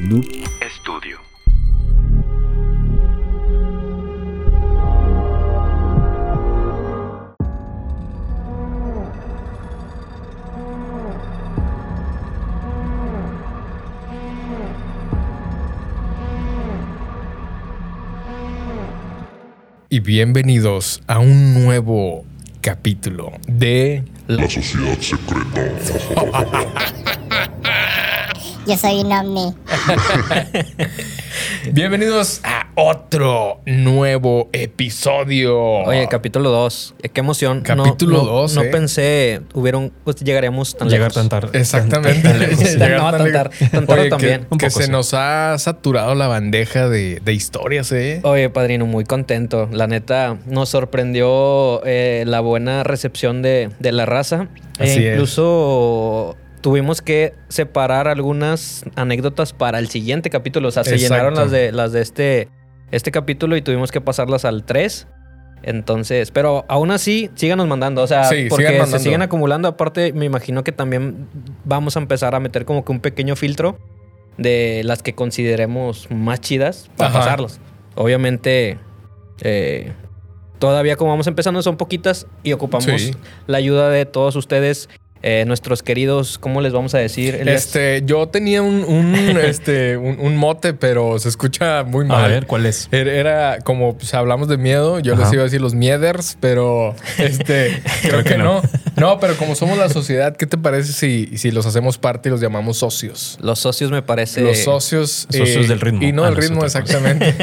Noob Studio. Y bienvenidos a un nuevo capítulo de La sociedad secreta. Yo soy un ovni. Bienvenidos a otro nuevo episodio. Oye, capítulo 2. Qué emoción. Capítulo no, dos, No, eh. pensé, hubieron, pues llegaríamos tan Llegar lejos. tan tarde. Exactamente. Tan- tan lejos. Llegar No, tan lejos. tar- tan tarde Oye, también. Que, Un que poco, se sí. nos ha saturado la bandeja de, de historias, ¿eh? Oye, padrino, muy contento. La neta, nos sorprendió eh, la buena recepción de, de la raza. E es. Tuvimos que separar algunas anécdotas para el siguiente capítulo. O sea, se Exacto. llenaron las de, las de este, este capítulo y tuvimos que pasarlas al 3. Entonces, pero aún así, síganos mandando. O sea, Sí, porque sigan se siguen acumulando. Aparte, me imagino que también vamos a empezar a meter como que un pequeño filtro de las que consideremos más chidas para Ajá. pasarlos. Obviamente, eh, todavía como vamos empezando son poquitas y ocupamos Sí. la ayuda de todos ustedes, eh, nuestros queridos, ¿cómo les vamos a decir? Este, yo tenía un, un, este, un, un mote, pero se escucha muy mal. A ver, ¿cuál es? Era, era como pues, hablamos de miedo, yo les iba a decir los mieders, pero este creo que no. no. pero como somos la sociedad, ¿qué te parece si, si los hacemos parte y los llamamos socios? Los socios me parece... Los socios. eh, Socios del ritmo. Y no Ah, del ritmo, exactamente.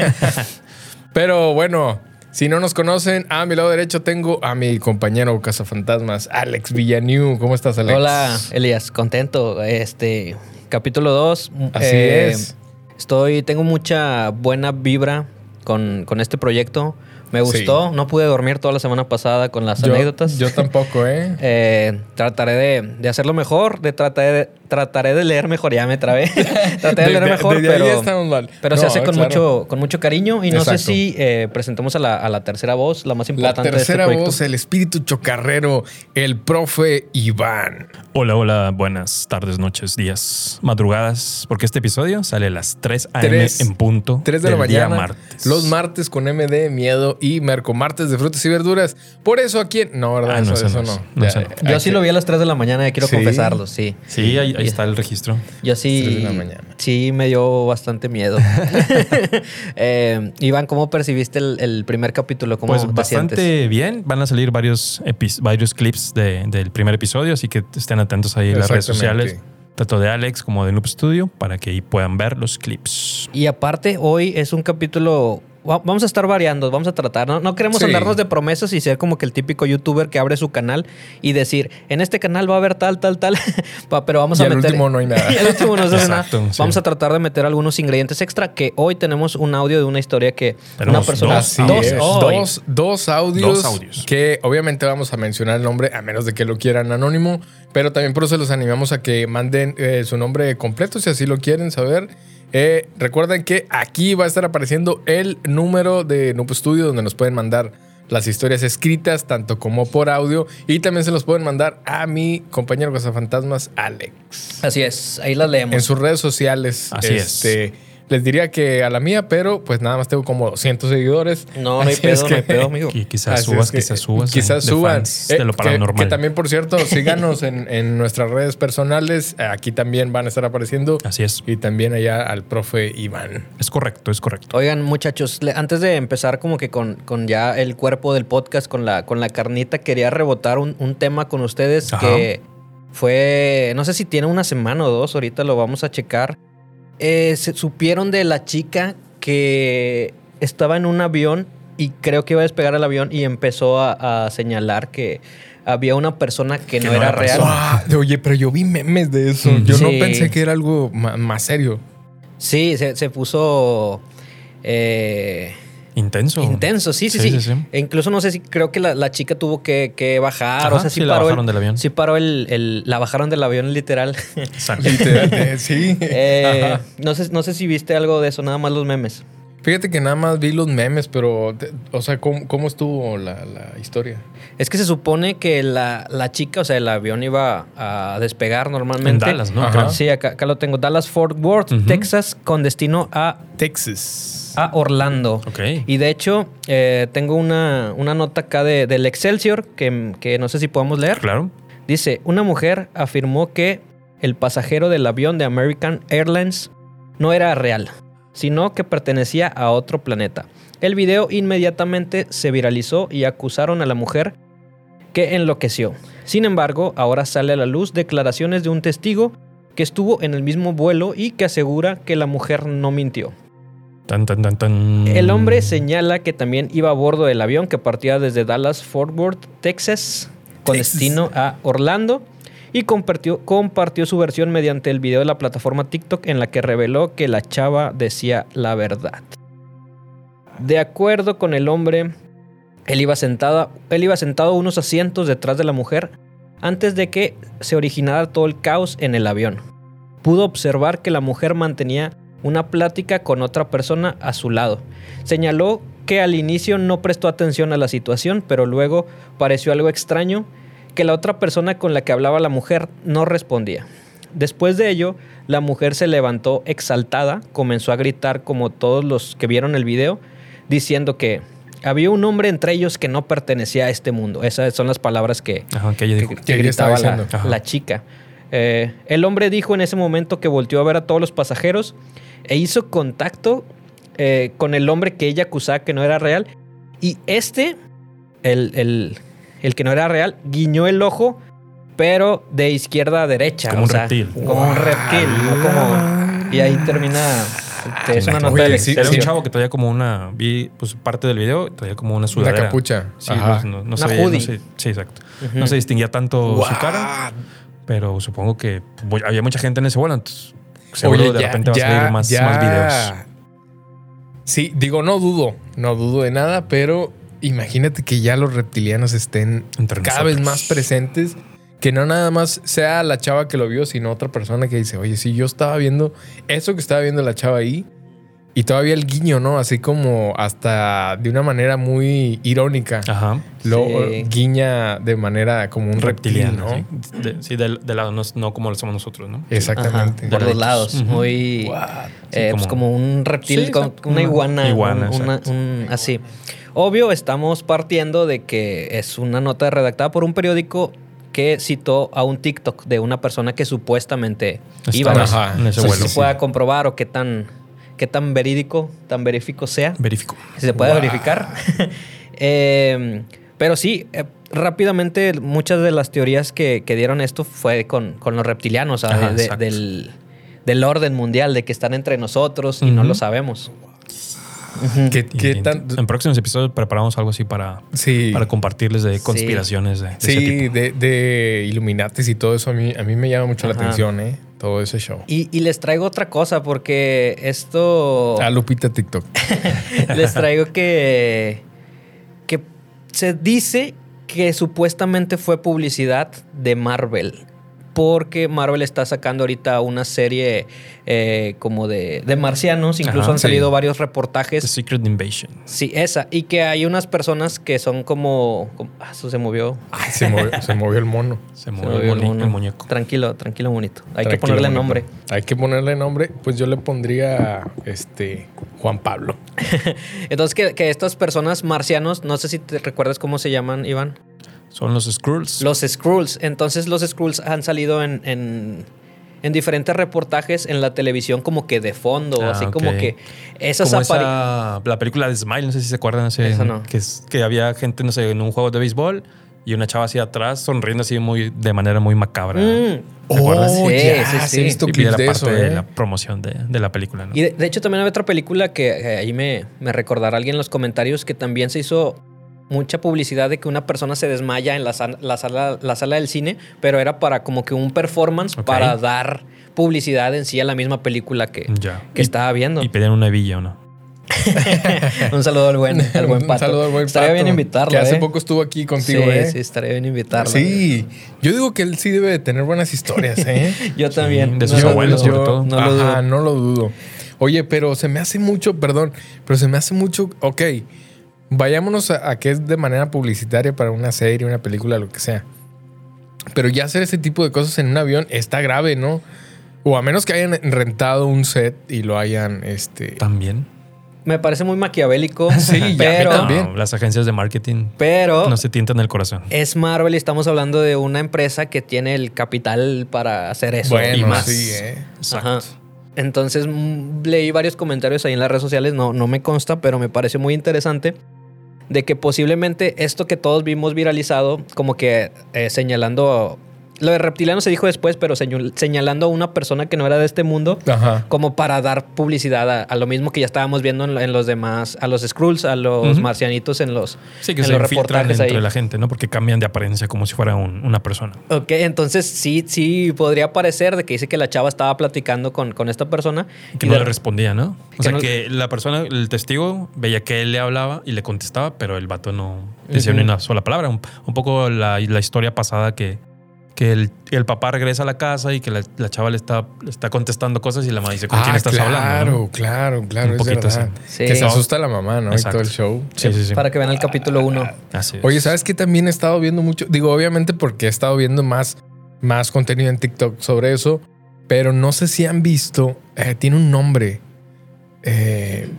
pero bueno, si no nos conocen, a mi lado derecho tengo a mi compañero cazafantasmas, Alex Villaniu. ¿Cómo estás, Alex? Hola, Elías, contento. Este, capítulo 2. Así es. Estoy, tengo mucha buena vibra con, con este proyecto. Me Sí. gustó. No pude dormir toda la semana pasada con las Yo, anécdotas. yo tampoco, ¿eh? Eh, trataré de, de hacerlo mejor, de trataré de, trataré de leer mejor, ya me trabé. trataré de, leer De- mejor, pero, mal. pero se hace con, claro. mucho, con mucho cariño. Y no sé si eh, presentemos a la, a la tercera voz, la más La importante tercera de este voz, el espíritu chocarrero, el profe Iván. Hola, hola, buenas tardes, noches, días, madrugadas, porque este episodio sale a las 3 a.m. Tres- en punto 3 de la mañana. martes. Los martes con MD, miedo y Merco martes de frutas y verduras. Por eso aquí en... No, ¿verdad? Ah, no, eso, eso eso no no. No, Ya, eso no. Yo sí que- lo vi a las 3 de la mañana, quiero ¿Sí? confesarlo, sí. Sí, ahí, ahí está el registro. Yo Tres de sí. la mañana. Sí, me dio bastante miedo. Eh, Iván, ¿cómo percibiste el, el primer capítulo? ¿Cómo Pues te bastante sientes? bien. Van a salir varios, varios clips de- del primer episodio, así que estén atentos ahí en las redes sociales, tanto de Alex como de Noob Studio, para que ahí puedan ver los clips. Y aparte, hoy es un capítulo. Va- Vamos a estar variando, vamos a tratar. No, no queremos Sí. andarnos de promesas y ser como que el típico youtuber que abre su canal y decir: En este canal va a haber tal, tal, tal. Pero vamos Y a meter. último no hay nada. y al último no hace nada. Sí. Vamos a tratar de meter algunos ingredientes extra. Que hoy tenemos un audio de una historia que Tenemos una persona. dos. Dos, dos audios, Dos audios. que obviamente vamos a mencionar el nombre a menos de que lo quieran anónimo, pero también por eso los animamos a que manden eh, su nombre completo si así lo quieren saber. Eh, recuerden que aquí va a estar apareciendo el número de Noob Studio donde nos pueden mandar las historias escritas tanto como por audio y también se los pueden mandar a mi compañero Cazafantasmas Alex Así es, ahí las leemos. en sus redes sociales. Así es. Les diría que a la mía, pero pues nada más tengo como 200 seguidores. No, no hay pedo, es no hay pedo, amigo. Y quizás Así subas, es que- quizás subas. Quizás de suban. fans Eh, de lo que- paranormal. Que, también, por cierto, síganos en, en nuestras redes personales. Aquí también van a estar apareciendo. Así es. Y también allá al profe Iván. Es correcto, es correcto. Oigan, muchachos, antes de empezar como que con, con ya el cuerpo del podcast, con la, con la carnita, quería rebotar un, un tema con ustedes Ajá. que fue, no sé si tiene una semana o dos, ahorita lo vamos a checar. Eh, se supieron de la chica que estaba en un avión y creo que iba a despegar el avión y empezó a, a señalar que había una persona que, no, no era real. persona. Guau, Oye, pero yo vi memes de eso. Yo no pensé que era algo más serio. Sí, se, se puso... eh, Intenso. Intenso, sí, sí, sí. E incluso no sé si creo que la, la chica tuvo que, que bajar. Ajá, o sea, sí, sí la paró bajaron el, del avión. Sí paró el, el- La bajaron del avión, literal. Literal, eh, sí. Eh, no, sé, no sé si viste algo de eso, nada más los memes. Fíjate que nada más vi los memes, pero, te- o sea, ¿cómo, cómo estuvo la, la historia? Es que se supone que la, la chica, o sea, el avión iba a despegar normalmente. En Dallas, ¿no? Ajá. Sí, acá, acá lo tengo. Dallas Fort Worth. Texas, con destino a, Texas. A Orlando. Ok. Y de hecho, eh, tengo una, una nota acá de- del Excelsior que, que no sé si podemos leer. Claro. Dice, una mujer afirmó que el pasajero del avión de American Airlines no era real, sino que pertenecía a otro planeta. El video inmediatamente se viralizó y acusaron a la mujer que enloqueció. Sin embargo, ahora sale a la luz declaraciones de un testigo que estuvo en el mismo vuelo y que asegura que la mujer no mintió. Tan, tan, tan, tan. El hombre señala que también iba a bordo del avión que partía desde Dallas Fort Worth, Texas, con Texas. destino a Orlando y compartió, compartió su versión mediante el video de la plataforma TikTok en la que reveló que la chava decía la verdad. De acuerdo con el hombre, él iba, sentado, él iba sentado unos asientos detrás de la mujer antes de que se originara todo el caos en el avión. Pudo observar que la mujer mantenía una plática con otra persona a su lado. Señaló que al inicio no prestó atención a la situación, pero luego pareció algo extraño que la otra persona con la que hablaba la mujer no respondía. Después de ello, la mujer se levantó exaltada, comenzó a gritar como todos los que vieron el video, diciendo que había un hombre entre ellos que no pertenecía a este mundo. Esas son las palabras que, Ajá, que ella dijo. que, Que ella gritaba la chica. Eh, el hombre dijo en ese momento que volteó a ver a todos los pasajeros e hizo contacto eh, con el hombre que ella acusaba que no era real. Y este, el, el- el que no era real, guiñó el ojo, pero de izquierda a derecha. Como o un sea, reptil. Como un reptil. ¿no? Como- y ahí termina. este, es una nota Oye, sí, Era un chavo que traía como una. Vi pues parte del video, traía como una Una sudadera. capucha. Sí, Ajá. pues, no, no Una no se- sí, exacto. No se distinguía tanto su cara, pero supongo que había mucha gente en ese vuelo, entonces seguro Oye, de ya- repente a ya- salir más, ya- más videos. Sí, digo, no dudo, no dudo de nada, pero imagínate que ya los reptilianos estén Entre cada vez más presentes, que no nada más sea la chava que lo vio, sino otra persona que dice, oye, sí, yo estaba viendo eso que estaba viendo la chava ahí, y todavía el guiño, ¿no? Así como hasta de una manera muy irónica. Ajá. Lo Sí. guiña de manera como un reptiliano, Reptiliano, ¿no? sí. De, sí, del- de, lado, no, no como lo somos nosotros, ¿no? Exactamente. Ajá, por los lados. Muy. Eh, pues como- como un reptil, Sí, con exacto, una iguana. iguana, un- una- exacto. un- así. Obvio, estamos partiendo de que es una nota redactada por un periódico que citó a un TikTok de una persona que supuestamente iba. No sé Ajá. en ese si vuelo. se pueda comprobar o qué tan, qué tan verídico, tan verífico sea. Verifico. Si se puede Wow. verificar. Eh, pero sí, eh, rápidamente muchas de las teorías que, que dieron esto fue con, con los reptilianos, Ajá, de- del, del orden mundial, de que están entre nosotros y no lo sabemos. ¿Qué, Y- qué y tan- En próximos episodios preparamos algo así para, Sí. para compartirles de conspiraciones de, de ese Sí, tipo. de, de Illuminatis y todo eso a mí, a mí me llama mucho la atención, ¿eh? Todo ese show. Y, y les traigo otra cosa, porque esto A Lupita TikTok. les traigo que, que se dice que supuestamente fue publicidad de Marvel. Porque Marvel está sacando ahorita una serie eh, como de, de marcianos. Incluso Ajá, han sí. salido varios The reportajes. Secret Invasion. Sí, esa. Y que hay unas personas que son como. como- ah, eso se movió. Ay, se movió, se movió el mono. Se Se movió el, mono. el muñeco. Tranquilo, tranquilo, bonito. Hay que ponerle bonito. nombre. Hay que ponerle nombre. Pues yo le pondría este Juan Pablo. Entonces, que, que estas personas marcianos, no sé si te recuerdas cómo se llaman, Iván. Son los Skrulls. Los Skrulls. Entonces los Skrulls han salido en, en, en diferentes reportajes en la televisión como que de fondo, Ah, así como que esas Como esa, la película de Smile, no sé si se acuerdan. Ese, Esa no. que, es- que había gente, no sé, en un juego de béisbol y una chava así atrás sonriendo así muy, de manera muy macabra. Mm. ¿Te acuerdas? Sí, ya, sí, sí. he visto Y clips de parte eso, de ¿eh? la promoción de, de la película, ¿no? Y de, de hecho también hay otra película que eh, ahí me, me recordará alguien en los comentarios que también se hizo mucha publicidad de que una persona se desmaya en la, sala- la sala, la sala del cine, pero era para como que un performance Ok. para dar publicidad en sí a la misma película que, Ya. que Y- estaba viendo. Y pedían una villa, ¿o no? un saludo al buen, al buen Un pato. saludo al buen Estaría Pato, bien invitarlo. Que hace ¿eh? poco estuvo aquí contigo, sí, ¿eh? sí, estaría bien invitarlo. Sí, yo digo que él sí debe de tener buenas historias, ¿eh? Yo también. de sus lo abuelos, sobre todo. No lo Ajá, dudo. no lo dudo. Oye, pero se me hace mucho, perdón, pero se me hace mucho, ok, vayámonos a, a que es de manera publicitaria para una serie, una película, lo que sea. Pero ya hacer ese tipo de cosas en un avión está grave, ¿no? O a menos que hayan rentado un set y lo hayan, este... También. Me parece muy maquiavélico. Sí, ya, a mí pero, también. No, las agencias de marketing pero no se tientan el corazón. es Marvel y estamos hablando de una empresa que tiene el capital para hacer eso. Bueno, y más. sí, ¿eh? Exacto. Ajá. Entonces mm, leí varios comentarios ahí en las redes sociales, no, no me consta, pero me parece muy interesante de que posiblemente esto que todos vimos viralizado, como que eh, señalando, lo de reptiliano se dijo después, pero señal- señalando a una persona que no era de este mundo, Ajá. como para dar publicidad a, a lo mismo que ya estábamos viendo en, en los demás, a los Skrulls, a los marcianitos en los, Sí, que en se los reportajes entre ahí. la gente, ¿no? Porque cambian de apariencia como si fuera un- una persona. Ok, entonces sí, sí podría parecer de que dice que la chava estaba platicando con, con esta persona. Que y no de- le respondía, ¿no? O Que sea, no- que la persona, el testigo, veía que él le hablaba y le contestaba, pero el vato no decía ni una sola palabra. Un, un poco la, la historia pasada que, que el, el papá regresa a la casa y que la, la chava le está, le está contestando cosas y la mamá dice, ¿con quién estás Ah, claro, hablando? no? claro, claro. Un es poquito verdad. así. Que se asusta la mamá, ¿no? Exacto. Y todo el show. Sí, sí, sí. Para que vean el capítulo 1. Así es. Oye, ¿sabes qué también he estado viendo mucho? Digo, obviamente porque he estado viendo más, más contenido en TikTok sobre eso, pero no sé si han visto, eh, tiene un nombre. Eh,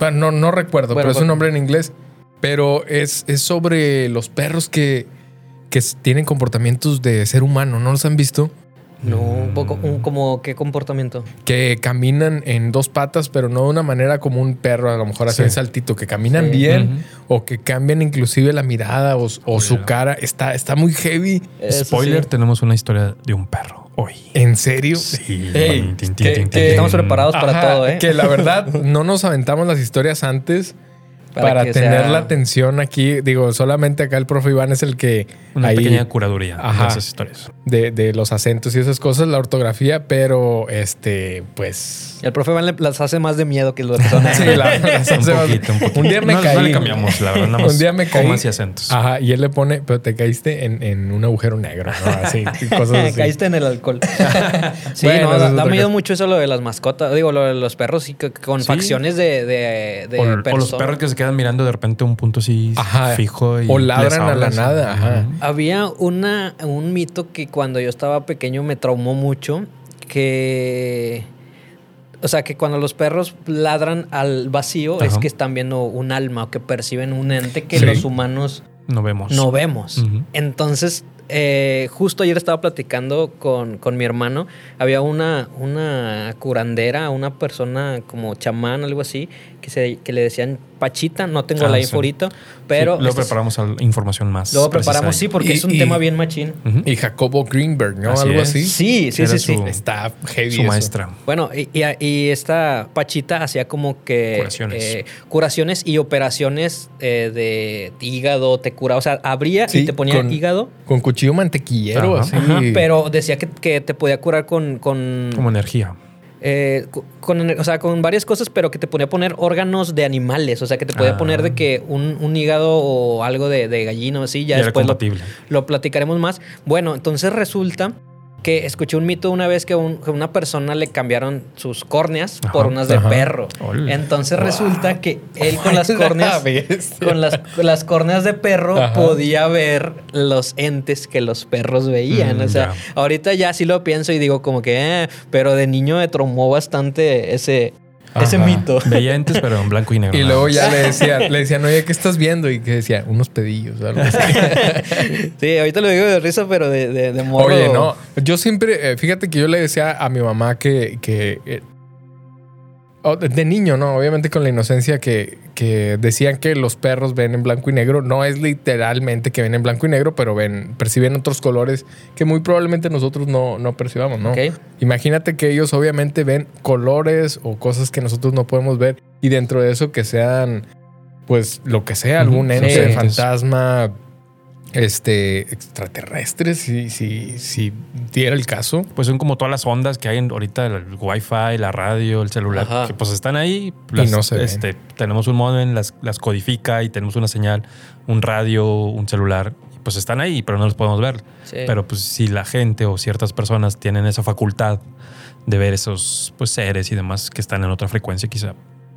bueno, no, no recuerdo, Bueno, pero es un bueno. nombre en inglés. Pero es, es sobre los perros que, que tienen comportamientos de ser humano, ¿no los han visto? No, un poco, un, como qué comportamiento. Que caminan en dos patas, pero no de una manera como un perro, a lo mejor Sí. en saltito, que caminan Sí. bien o que cambian inclusive la mirada o, o su cara. Está, está muy heavy. Eso Spoiler, sí. tenemos una historia de un perro hoy. ¿En serio? Sí. Que- que-. Estamos preparados para todo, ¿eh? Que la verdad no nos aventamos las historias antes Para para, que tener sea- la atención aquí. Digo, solamente acá el profe Iván es el que Una ahí pequeña curaduría Ajá. de esas historias. de, de los acentos y esas cosas, la ortografía, pero este, pues. El profe le- las hace más de miedo que las personas. Sí, la- las Un hace más- poquito, un poquito. Un día me no, caí. No le cambiamos, la verdad. Nada más Un día me caí. comas y acentos. Ajá, y él le pone, pero te caíste en, en un agujero negro, ¿no? Así, cosas así. Caíste en el alcohol. sí, Bueno, no, da, miedo mucho eso lo de las mascotas. Digo, lo de los perros y que- con Sí. facciones de, de, de o, o los perros que se quedan mirando de repente un punto así Ajá. fijo y O ladran a la nada, ajá. Había una, un mito que cuando yo estaba pequeño me traumó mucho, que... O sea, que cuando los perros ladran al vacío es que están viendo un alma o que perciben un ente que Sí. los humanos No vemos. no vemos. Entonces, eh, justo ayer estaba platicando con, con mi hermano. Había una, una curandera, una persona como chamán, algo así, que, se, que le decían Pachita. No tengo Ah, la sí. info ahorita, pero... Sí, luego esta es- preparamos al- información más. luego preparamos, ahí. sí, porque Y- es un y- tema bien machín. Y Jacobo Greenberg, ¿no? Así Algo es. así. Sí, sí, Era sí, sí. Está heavy. Su eso. maestra. Bueno, y, y- y esta Pachita hacía como que Curaciones. eh, curaciones y operaciones eh, de hígado, te curaba, o sea, abría Sí, y te ponía con- hígado, Con cuchillo mantequillero, Ajá. así. Ajá, pero decía que, que te podía curar con, con, Como energía. Eh, con, o sea, con varias cosas, pero que te ponía a poner órganos de animales, o sea, que te podía Ah. poner de que un, un hígado o algo de, de gallina o así, ya Y después lo, lo platicaremos más. Bueno, entonces resulta que escuché un mito una vez que a un- que una persona le cambiaron sus córneas Ajá, por unas de ajá. perro. Entonces resulta que él con las córneas, con las, las córneas de perro Ajá. podía ver los entes que los perros veían. Mm, o sea, ahorita ya sí lo pienso y digo como que, eh, pero de niño me traumó bastante ese, ese mito. Veía entes, pero en blanco y negro. Y luego ya le decían, le decían, oye, ¿qué estás viendo? Y que decía, unos pedillos, algo así. sí, ahorita lo digo de risa, pero de, de, de morro. Oye, no, yo siempre, eh, fíjate que yo le decía a mi mamá que, que eh, oh, de de niño, ¿no? Obviamente con la inocencia que, que decían que los perros ven en blanco y negro. No es literalmente que ven en blanco y negro, pero ven, perciben otros colores que muy probablemente nosotros no, no percibamos, ¿no? Imagínate que ellos obviamente ven colores o cosas que nosotros no podemos ver y dentro de eso que sean, pues lo que sea, algún ente, sí. fantasma, este, extraterrestre, si, si, si diera el caso. Pues son como todas las ondas que hay en- ahorita, el wifi, la radio, el celular, Ajá. que pues están ahí. Y no se ven. este, tenemos un modem, las, las codifica y tenemos una señal, un radio, un celular. pues están ahí, pero no los podemos ver. Sí. Pero pues si la gente o ciertas personas tienen esa facultad de ver esos pues seres y demás que están en otra frecuencia, quizá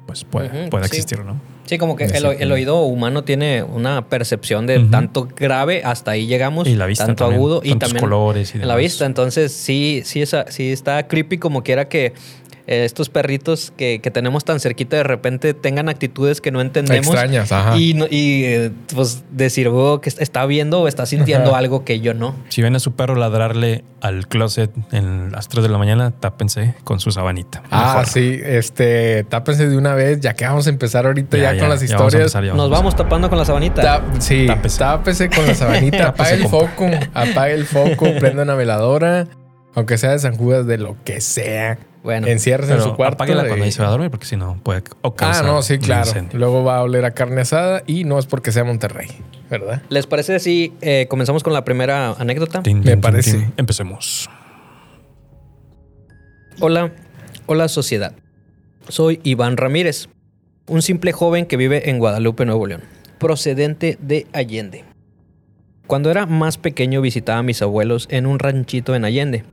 pues pueda, Ujú, pueda sí. existir, ¿no? Sí, como que el, o- Exacto. el oído humano tiene una percepción de tanto grave hasta ahí llegamos, Y la vista tanto también, agudo y también colores y en la demás. vista. Entonces sí, sí, esa- sí está creepy como quiera que eh, estos perritos que, que tenemos tan cerquita de repente tengan actitudes que no entendemos. Extrañas, ajá. Y, eh, pues decir, oh, que está viendo o está sintiendo Ajá. algo que yo no. Si ven a su perro ladrarle al closet en las 3 de la mañana, tápense con su sabanita. Ah, Mejor. sí, este, tápense de una vez, ya que vamos a empezar ahorita ya, con las historias. empezar, Nos vamos tapando con la sabanita. Ta- sí, Tápese. tápese. con la sabanita, apague el foco, apague el foco, prenda una veladora, aunque sea de San Judas, de lo que sea. Bueno, Enciérrese en su cuarto. apáguela cuando ahí se va a dormir, porque si no puede Ah, ocasionar no, sí, claro. Luego va a oler a carne asada y no es porque sea Monterrey, ¿verdad? ¿les parece si eh, comenzamos con la primera anécdota? Me parece. Empecemos. Hola, hola sociedad. Soy Iván Ramírez, un simple joven que vive en Guadalupe, Nuevo León, procedente de Allende. Cuando era más pequeño visitaba a mis abuelos en un ranchito en Allende.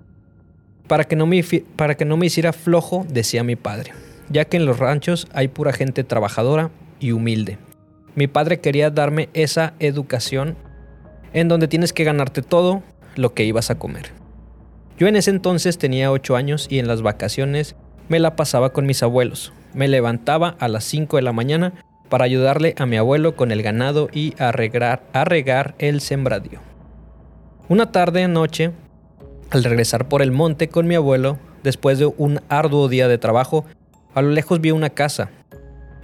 Para que no me, para que no me hiciera flojo, decía mi padre, ya que en los ranchos hay pura gente trabajadora y humilde. Mi padre quería darme esa educación en donde tienes que ganarte todo lo que ibas a comer. Yo en ese entonces tenía 8 años y en las vacaciones me la pasaba con mis abuelos. Me levantaba a las 5 de la mañana para ayudarle a mi abuelo con el ganado y a regar, a regar el sembradío. Una tarde noche, al regresar por el monte con mi abuelo, después de un arduo día de trabajo, a lo lejos vi una casa,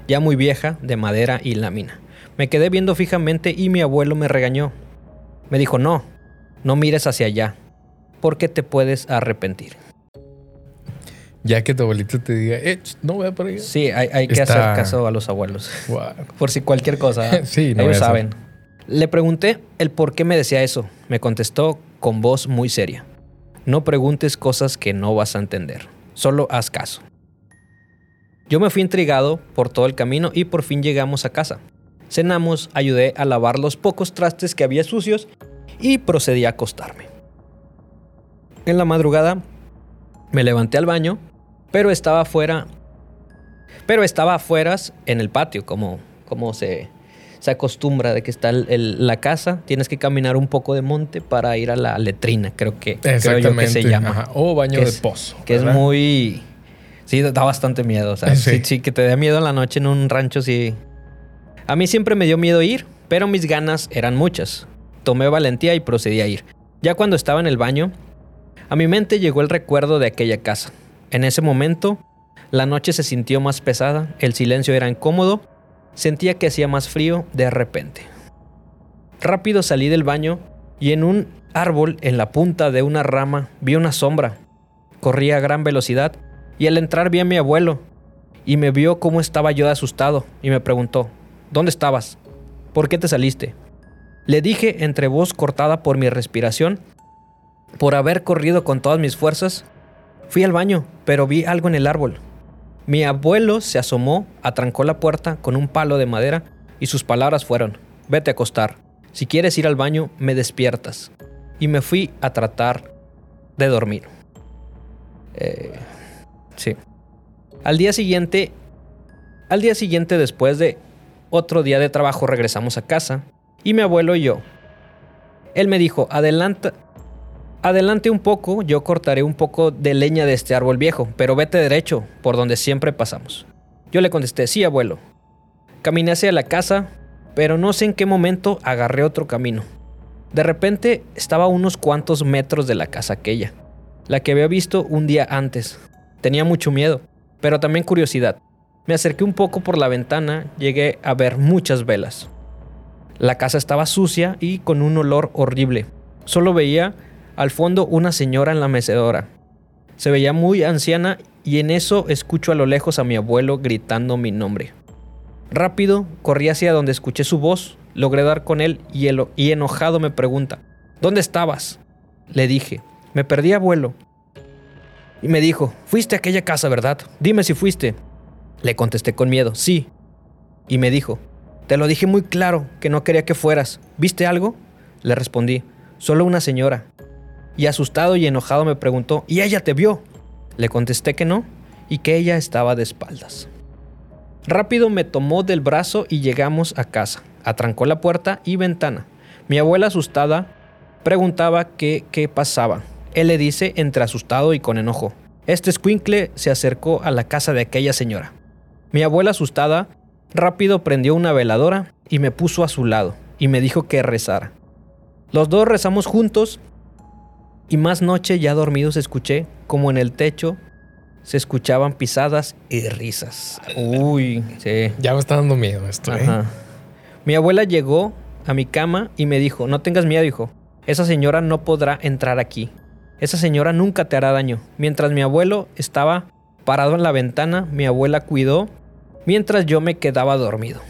ya muy vieja, de madera y lámina. Me quedé viendo fijamente y mi abuelo me regañó. Me dijo, no, no mires hacia allá, porque te puedes arrepentir. Ya que tu abuelito te diga, eh, no voy a por ahí. Sí, hay, hay que Está- hacer caso a los abuelos. Por si cualquier cosa. Sí, no ellos saben. Le pregunté el por qué me decía eso. Me contestó con voz muy seria. No preguntes cosas que no vas a entender. Solo haz caso. Yo me fui intrigado por todo el camino y por fin llegamos a casa. Cenamos, ayudé a lavar los pocos trastes que había sucios y procedí a acostarme. En la madrugada me levanté al baño, pero estaba afuera pero estaba afuera en el patio, como, como se, se acostumbra de que está el- el- la casa. Tienes que caminar un poco de monte para ir a la letrina, creo que, creo yo que se llama. Ajá. O baño Que de es- pozo. Que es muy... Sí, da bastante miedo. O sea, Sí. sí. sí, que te dé miedo en la noche en un rancho, sí. A mí siempre me dio miedo ir, pero mis ganas eran muchas. Tomé valentía y procedí a ir. Ya cuando estaba en el baño, a mi mente llegó el recuerdo de aquella casa. En ese momento, la noche se sintió más pesada, el silencio era incómodo, sentía que hacía más frío de repente. Rápido salí del baño y en un árbol, en la punta de una rama, vi una sombra. Corrí a gran velocidad y al entrar vi a mi abuelo y me vio cómo estaba yo asustado y me preguntó, ¿dónde estabas? ¿Por qué te saliste? Le dije entre voz cortada por mi respiración, por haber corrido con todas mis fuerzas, fui al baño, pero vi algo en el árbol. Mi abuelo se asomó, atrancó la puerta con un palo de madera y sus palabras fueron, vete a acostar, si quieres ir al baño, me despiertas. Y me fui a tratar de dormir. Eh, sí. Al día siguiente, al día siguiente después de otro día de trabajo regresamos a casa y mi abuelo y yo. Él me dijo, adelanta, adelante un poco, yo cortaré un poco de leña de este árbol viejo, pero vete derecho, por donde siempre pasamos. Yo le contesté, sí, abuelo. Caminé hacia la casa, pero no sé en qué momento agarré otro camino. De repente estaba a unos cuantos metros de la casa aquella, la que había visto un día antes. Tenía mucho miedo, pero también curiosidad. Me acerqué un poco por la ventana, llegué a ver muchas velas. La casa estaba sucia y con un olor horrible. Solo veía al fondo una señora en la mecedora. Se veía muy anciana y en eso escucho a lo lejos a mi abuelo gritando mi nombre. Rápido corrí hacia donde escuché su voz, logré dar con él y, y enojado me pregunta, ¿dónde estabas? Le dije, me perdí abuelo. Y me dijo, fuiste a aquella casa, ¿verdad? Dime si fuiste. Le contesté con miedo, sí. Y me dijo, te lo dije muy claro que no quería que fueras. ¿Viste algo? Le respondí, solo una señora. Y asustado y enojado me preguntó, ¿y ella te vio? Le contesté que no y que ella estaba de espaldas. Rápido me tomó del brazo y llegamos a casa. Atrancó la puerta y ventana. Mi abuela asustada preguntaba qué, qué pasaba. Él le dice entre asustado y con enojo. Este escuincle se acercó a la casa de aquella señora. Mi abuela asustada rápido prendió una veladora y me puso a su lado y me dijo que rezara. Los dos rezamos juntos y más noche ya dormidos escuché como en el techo se escuchaban pisadas y risas. Uy, sí. Ya me está dando miedo esto, ¿eh? Ajá. Mi abuela llegó a mi cama y me dijo, no tengas miedo, hijo. Esa señora no podrá entrar aquí. Esa señora nunca te hará daño. Mientras mi abuelo estaba parado en la ventana, mi abuela cuidó mientras yo me quedaba dormido.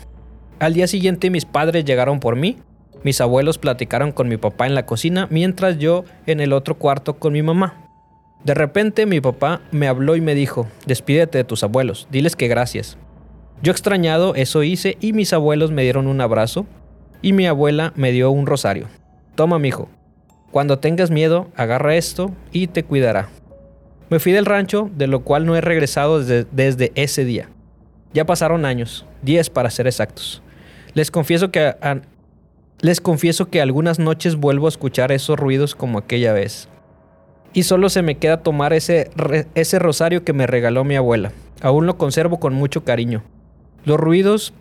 Al día siguiente mis padres llegaron por mí. Mis abuelos platicaron con mi papá en la cocina mientras yo en el otro cuarto con mi mamá. De repente mi papá me habló y me dijo, despídete de tus abuelos, diles que gracias. Yo extrañado eso hice y mis abuelos me dieron un abrazo y mi abuela me dio un rosario. Toma, mijo. Cuando tengas miedo, agarra esto y te cuidará. Me fui del rancho, de lo cual no he regresado desde, ese día. Ya pasaron años, 10 para ser exactos. Les confieso que les confieso que algunas noches vuelvo a escuchar esos ruidos como aquella vez. Y solo se me queda tomar ese, ese rosario que me regaló mi abuela. Aún lo conservo con mucho cariño. Los ruidos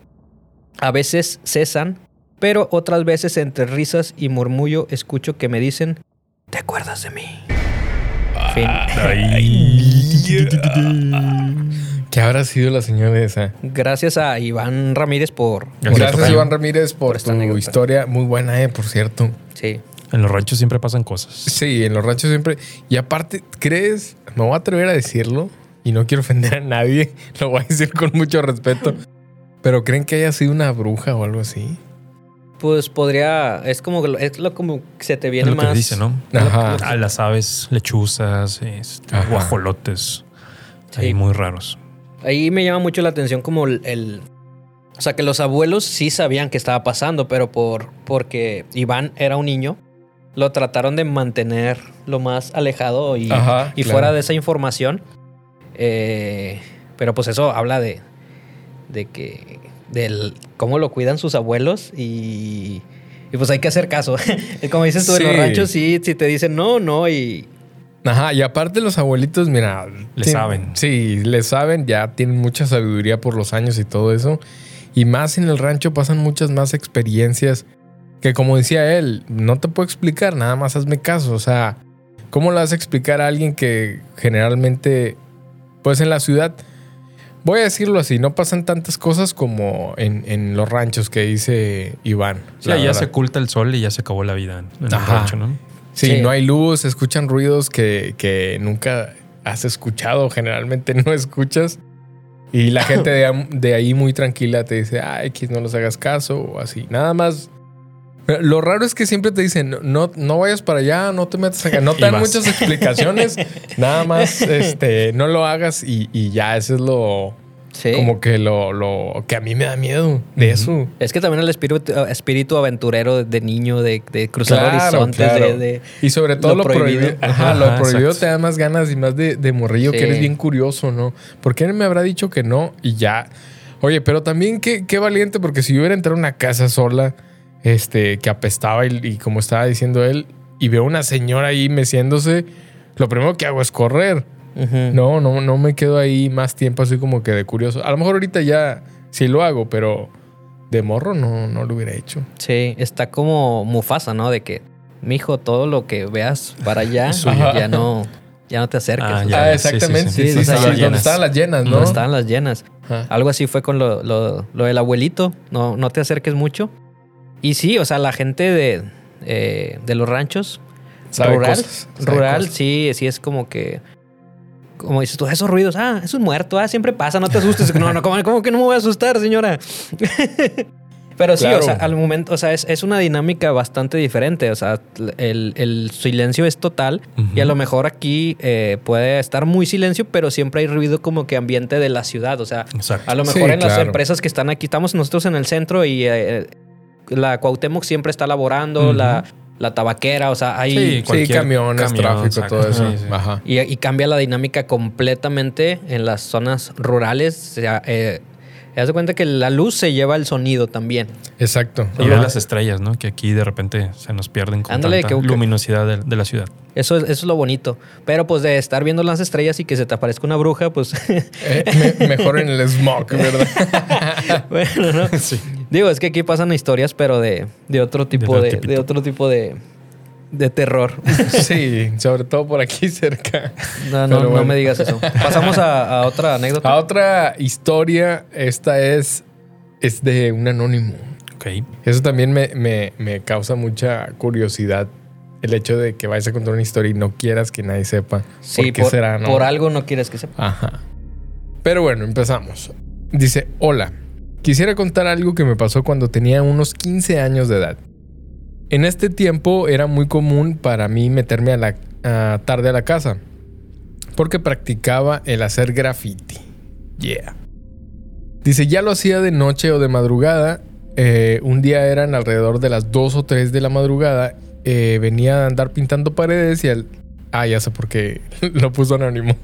a veces cesan, pero otras veces entre risas y murmullo escucho que me dicen, ¿te acuerdas de mí? Fin. ¿Qué habrá sido la señora esa? Gracias a Iván Ramírez por... Gracias. Iván Ramírez, por, por esta tu anécdota. historia. Muy buena, eh, por cierto. Sí. En los ranchos siempre pasan cosas. Sí, en los ranchos siempre. Y aparte, ¿crees? Me voy a atrever a decirlo y no quiero ofender a nadie. Lo voy a decir con mucho respeto. Pero ¿creen que haya sido una bruja o algo así? Pues podría... Es como... Es lo como que se te Es viene lo que más... dice, ¿no? Ajá. A las aves, lechuzas, este, guajolotes. Sí. Ahí muy raros. Ahí me llama mucho la atención como el, el- o sea, que los abuelos sí sabían que estaba pasando, pero por porque Iván era un niño, lo trataron de mantener lo más alejado y, Ajá, y claro. fuera de esa información. Eh, pero pues eso habla de, de que del cómo lo cuidan sus abuelos y, y pues hay que hacer caso. Como dices tú, en los Sí. ranchos sí, si te dicen no, no y Ajá, y aparte los abuelitos, mira. Le saben. Sí, le saben, ya tienen mucha sabiduría por los años y todo eso. Y más en el rancho pasan muchas más experiencias que como decía él, no te puedo explicar, nada más hazme caso. O sea, ¿cómo le vas a explicar a alguien que generalmente, pues en la ciudad, voy a decirlo así, no pasan tantas cosas como en, en los ranchos que dice Iván. Sí, la ya verdad. se oculta el sol y ya se acabó la vida en el rancho, ¿no? Sí, Sí. no hay luz, se escuchan ruidos que, que nunca has escuchado, generalmente no escuchas. Y la gente de, ahí muy tranquila te dice, ay, X, no los hagas caso o así. Nada más. Lo raro es que siempre te dicen, no, no, vayas para allá, no te metas acá. No te dan muchas explicaciones. nada más, este, no lo hagas y, y ya, eso es lo, sí. como que lo, lo que a mí me da miedo de eso. Es que también el espíritu, espíritu aventurero de niño, de, de cruzar Claro, horizontes, claro. de, de- Y sobre todo lo, lo prohibido. prohibido. Ajá, lo prohibido exacto. te da más ganas y más de, de morrillo, Sí. que eres bien curioso, ¿no? ¿Por qué él me habrá dicho que no? Y ya. Oye, pero también qué, qué valiente, porque si yo hubiera entrado a una casa sola, este, que apestaba y, y como estaba diciendo él, y veo una señora ahí meciéndose, lo primero que hago es correr. No, no, no me quedo ahí más tiempo así como que de curioso. A lo mejor ahorita ya sí lo hago, pero de morro no, no lo hubiera hecho. Sí, está como Mufasa, ¿no? De que, mijo, todo lo que veas para allá, ya no, ya no te acerques. Ah, ya. Ah, exactamente. sí, Sí, sí, sí, sí, sí, sí, donde llenas. estaban las llenas, no ¿no? estaban las llenas. Ajá. Algo así fue con lo, lo- lo del abuelito. No, no te acerques mucho. Y sí, o sea, la gente de, eh, de los ranchos, Sabe rural, cosas, rural, cosas. sí, sí es como que. Como dices tú, esos ruidos, ah, es un muerto, ah, siempre pasa, no te asustes. No, no, ¿cómo, cómo que no me voy a asustar, señora? Pero sí, Claro. o sea, al momento, o sea, es, es una dinámica bastante diferente. O sea, el, el silencio es total y a lo mejor aquí eh, puede estar muy silencio, pero siempre hay ruido como que ambiente de la ciudad. O sea, Exacto. a lo Sí, mejor en las empresas que están aquí, estamos nosotros en el centro y eh, la Cuauhtémoc siempre está laborando, la, la tabaquera, o sea, hay... Sí, Sí, cualquier camiones, camión, tráfico, saca. todo eso. Sí, sí. Ajá. Y, y cambia la dinámica completamente en las zonas rurales. O sea, eh, te das cuenta que la luz se lleva el sonido también. Exacto. Y ver Ajá. las estrellas, ¿no? Que aquí de repente se nos pierden con Ándale, tanta que- luminosidad de, de la ciudad. Eso es, eso es lo bonito. Pero pues de estar viendo las estrellas y que se te aparezca una bruja, pues Eh, me- mejor en el smog, ¿verdad? bueno, ¿no? Digo, es que aquí pasan historias, pero de, de otro tipo de, de otro tipo de, de terror. sí, sobre todo por aquí cerca. No, no, no me digas eso. Pasamos a, a otra anécdota. A otra historia, esta es, es de un anónimo. Ok. Eso también me, me- me causa mucha curiosidad. El hecho de que vayas a contar una historia y no quieras que nadie sepa sí, por qué por, será, ¿no? por algo no quieres que sepa. Ajá. Pero bueno, empezamos. Dice, hola, quisiera contar algo que me pasó cuando tenía unos 15 años de edad. En este tiempo era muy común para mí meterme a la a tarde a la casa, porque practicaba el hacer graffiti. Yeah. Dice, ya lo hacía de noche o de madrugada. eh, un día eran alrededor de las 2 o 3 de la madrugada. eh, venía a andar pintando paredes y al... Ah, ya sé por qué lo puso anónimo.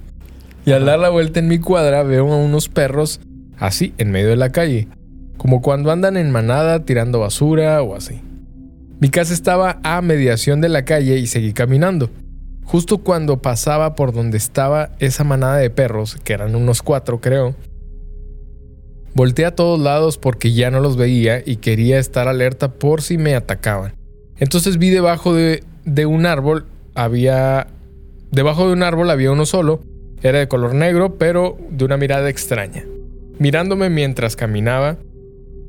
Y al dar la vuelta en mi cuadra veo a unos perros así en medio de la calle, como cuando andan en manada tirando basura o así. Mi casa estaba a mediación de la calle y seguí caminando. Justo cuando pasaba por donde estaba esa manada de perros, que eran unos cuatro creo, volteé a todos lados porque ya no los veía y quería estar alerta por si me atacaban. Entonces vi debajo de, de un árbol, había... Debajo de un árbol había uno solo, era de color negro, pero de una mirada extraña. Mirándome mientras caminaba,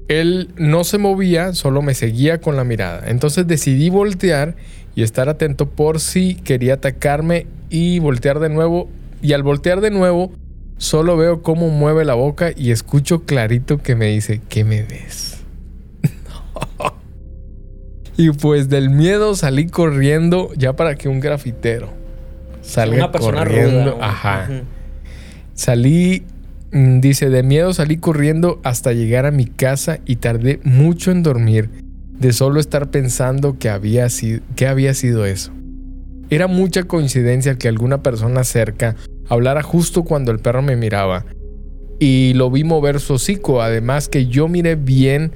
él no se movía, solo me seguía con la mirada. Entonces decidí voltear y estar atento por si quería atacarme y voltear de nuevo. Y al voltear de nuevo, solo veo cómo mueve la boca y escucho clarito que me dice, ¿qué me ves? y pues del miedo salí corriendo ya para que un grafitero salga Una persona corriendo. ruda. Ajá. Salí, dice, de miedo salí corriendo hasta llegar a mi casa y tardé mucho en dormir de solo estar pensando que había sido, que había sido eso. Era mucha coincidencia que alguna persona cerca hablara justo cuando el perro me miraba y lo vi mover su hocico, además que yo miré bien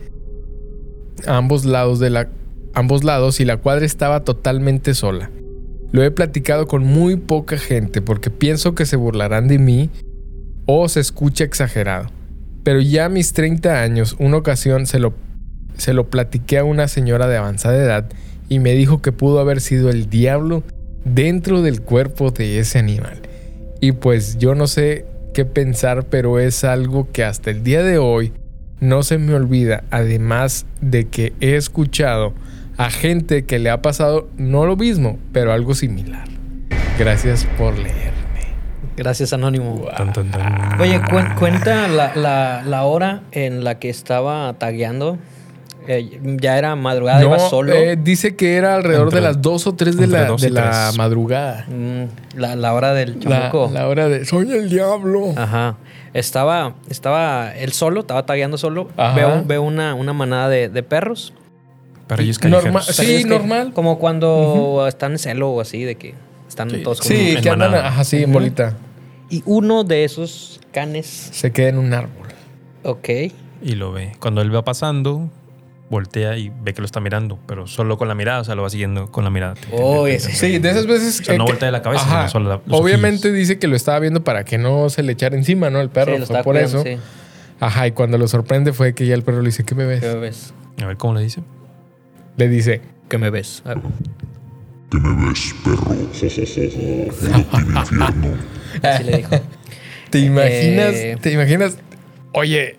a ambos lados de la ambos lados y la cuadra estaba totalmente sola. Lo he platicado con muy poca gente porque pienso que se burlarán de mí o se escucha exagerado. Pero ya a mis 30 años, una ocasión se lo, se lo platiqué a una señora de avanzada edad y me dijo que pudo haber sido el diablo dentro del cuerpo de ese animal. Y pues yo no sé qué pensar, pero es algo que hasta el día de hoy no se me olvida, además de que he escuchado a gente que le ha pasado no lo mismo, pero algo similar. Gracias por leerme. Gracias, Anónimo. Tan, tan, tan. Oye, cuen- cuenta la, la- la hora en la que estaba tagueando. Eh, ya era madrugada, iba No, solo. eh, dice que era alrededor Entre- de las 2 o 3 de la, de la tres. madrugada. Mm, la, la hora del La, chamuco. la hora de soy el diablo. Ajá. Estaba, estaba él solo, estaba tagueando solo. Ajá. Veo, veo una, una manada de, de perros. Perrillos Norma- callejeros. Sí, Perrillos que- normal. Como cuando están en celo o así, de que están Sí. todos Sí, en que andan manada. ajá, sí, en bolita. Y uno de esos canes, Se queda en un árbol. ok. Y lo ve. Cuando él va pasando, voltea y ve que lo está mirando, pero solo con la mirada, o sea, lo va siguiendo con la mirada. Oh, ese. Sí, de esas veces. O sea, no voltea de la cabeza, Ajá. sino solo la- Obviamente ojillos. dice que lo estaba viendo para que no se le echara encima, ¿no? El perro. Sí, lo fue por cuidando, eso. sí. Ajá, y cuando lo sorprende fue que ya el perro le dice, ¿qué me ves? ¿Qué me ves? A ver cómo le dice. Le dice, ¿Qué me ves? Ah, ¿Qué me ves, perro? Infierno. Así le dijo. ¿te imaginas? Eh. ¿Te imaginas? Oye,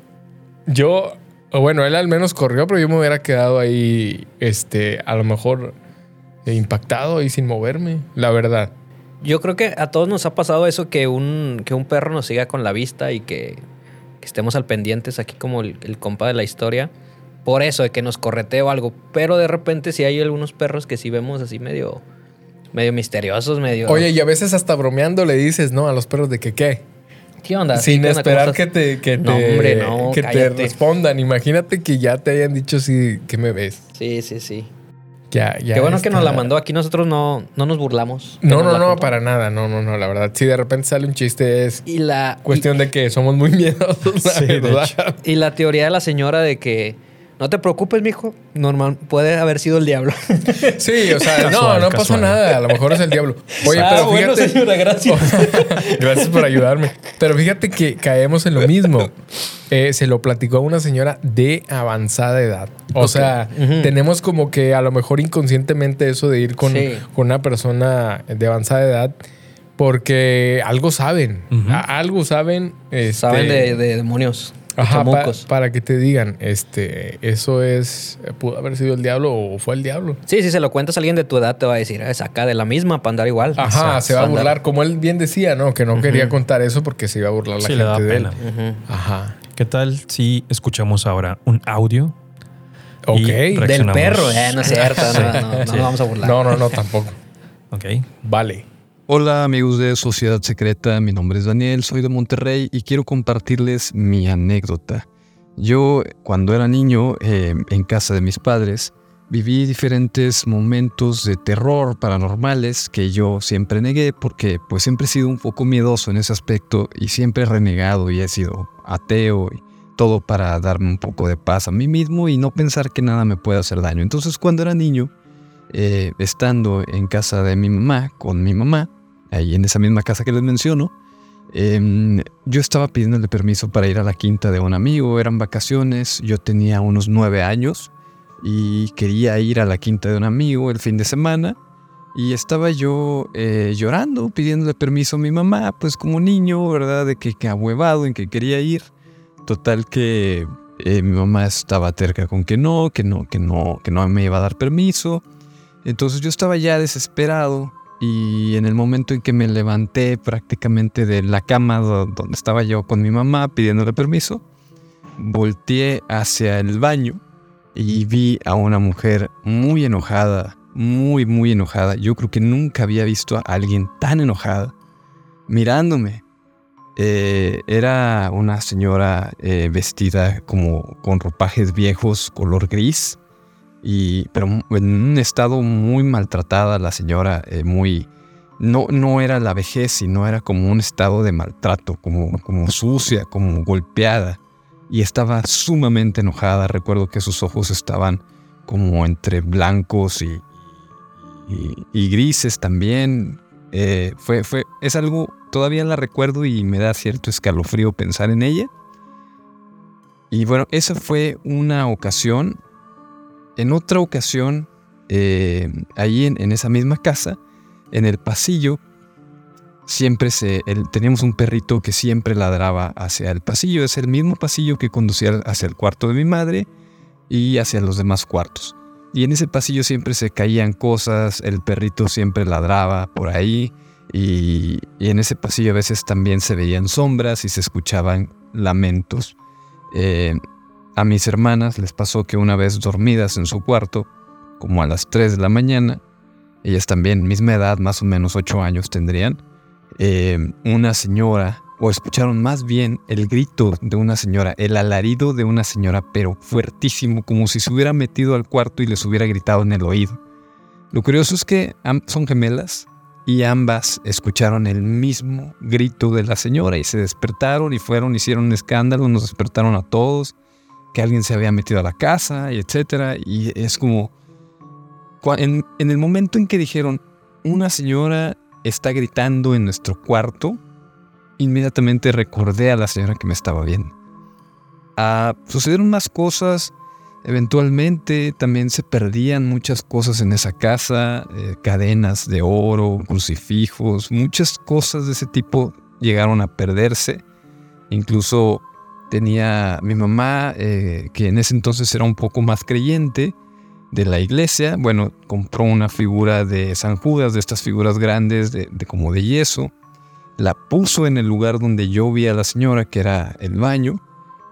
yo, o bueno, él al menos corrió, pero yo me hubiera quedado ahí, este, a lo mejor eh, impactado y sin moverme, la verdad. Yo creo que a todos nos ha pasado eso que un, que un perro nos siga con la vista y que, que estemos al pendientes aquí como el, el compa de la historia. Por eso, de que nos corretee o algo. Pero de repente sí hay algunos perros que sí vemos así medio, medio misteriosos, medio... Oye, y a veces hasta bromeando le dices, ¿no? A los perros de que qué. ¿qué onda? Sin ¿Qué onda? ¿Cómo esperar que te, que No, te, hombre, no, que te respondan. Imagínate que ya te hayan dicho sí, que me ves. Sí, sí, sí. Ya, ya Qué bueno que nos la mandó. Aquí nosotros no, no nos burlamos. No, no, no, contó. para nada. No, no, no. La verdad, si de repente sale un chiste es Y la, cuestión de que somos muy miedosos, Sí, y la teoría de la señora de que no te preocupes, mijo. Normal, puede haber sido el diablo. Sí, o sea, no, Casual, no pasa casual. nada. A lo mejor es el diablo. Oye, Ah, pero bueno, fíjate. señora, gracias. Gracias por ayudarme. Pero fíjate que caemos en lo mismo. Eh, se lo platicó a una señora de avanzada edad. O sea, tenemos como que a lo mejor inconscientemente eso de ir con, Sí. con una persona de avanzada edad porque algo saben. Algo saben. este, Saben de, de demonios. Ajá, pa- para que te digan, este, eso es, pudo haber sido el diablo o fue el diablo. Sí, si se lo cuentas a alguien de tu edad, te va a decir, "Ah, saca de la misma para andar igual. Ajá, O sea, se va a andar- burlar. Como él bien decía, ¿no? Que no quería contar eso porque se iba a burlar la Sí, gente le da de pena. él. Ajá. ¿Qué tal si escuchamos ahora un audio? Ok. Del perro, eh, no es cierto. No, no, no, Sí. nos vamos a burlar. No, no, no, tampoco. Ok. Vale. Hola amigos de Sociedad Secreta, mi nombre es Daniel, soy de Monterrey y quiero compartirles mi anécdota. Yo cuando era niño eh, en casa de mis padres viví diferentes momentos de terror paranormales que yo siempre negué porque pues siempre he sido un poco miedoso en ese aspecto y siempre he renegado y he sido ateo y todo para darme un poco de paz a mí mismo y no pensar que nada me puede hacer daño. Entonces cuando era niño eh, estando en casa de mi mamá, con mi mamá, ahí en esa misma casa que les menciono, em, yo estaba pidiéndole permiso para ir a la quinta de un amigo, eran vacaciones, yo tenía unos nueve años y quería ir a la quinta de un amigo el fin de semana y estaba yo eh, llorando, pidiéndole permiso a mi mamá, pues como niño, ¿verdad? De que, que ahuevado en que quería ir. Total que eh, mi mamá estaba terca con que no, que no, que no, que no me iba a dar permiso. Entonces yo estaba ya desesperado y en el momento en que me levanté prácticamente de la cama do- donde estaba yo con mi mamá pidiéndole permiso, volteé hacia el baño y vi a una mujer muy enojada, muy, muy enojada. Yo creo que nunca había visto a alguien tan enojada mirándome. Eh, era una señora eh, vestida como con ropajes viejos color gris y pero en un estado muy maltratada la señora eh, muy no no era la vejez sino era como un estado de maltrato como como sucia como golpeada. Y estaba sumamente enojada. Recuerdo que sus ojos estaban como entre blancos y, y- y grises también. Eh, fue fue es algo todavía la recuerdo y me da cierto escalofrío pensar en ella. Y bueno esa fue una ocasión en otra ocasión, eh, ahí en, esa misma casa, en el pasillo, siempre se. teníamos un perrito que siempre ladraba hacia el pasillo. Es el mismo pasillo que conducía hacia el cuarto de mi madre y hacia los demás cuartos. Y en ese pasillo siempre se caían cosas, el perrito siempre ladraba por ahí. Y, y en ese pasillo a veces también se veían sombras y se escuchaban lamentos. Eh, a mis hermanas les pasó que una vez dormidas en su cuarto, como a las 3 de la mañana, ellas también, misma edad, más o menos 8 años tendrían, eh, una señora, o escucharon más bien el grito de una señora, el alarido de una señora, pero fuertísimo, como si se hubiera metido al cuarto y les hubiera gritado en el oído. Lo curioso es que son gemelas y ambas escucharon el mismo grito de la señora y se despertaron y fueron, hicieron un escándalo, nos despertaron a todos que alguien se había metido a la casa y etcétera. Y es como. En, en el momento en que dijeron, una señora está gritando en nuestro cuarto, inmediatamente recordé a la señora que me estaba viendo. Ah, sucedieron más cosas. Eventualmente también se perdían muchas cosas en esa casa, eh, cadenas de oro, crucifijos, muchas cosas de ese tipo llegaron a perderse. Incluso tenía mi mamá, eh, que en ese entonces era un poco más creyente de la iglesia, bueno, compró una figura de San Judas, de estas figuras grandes, de, de como de yeso, la puso en el lugar donde yo vi a la señora, que era el baño,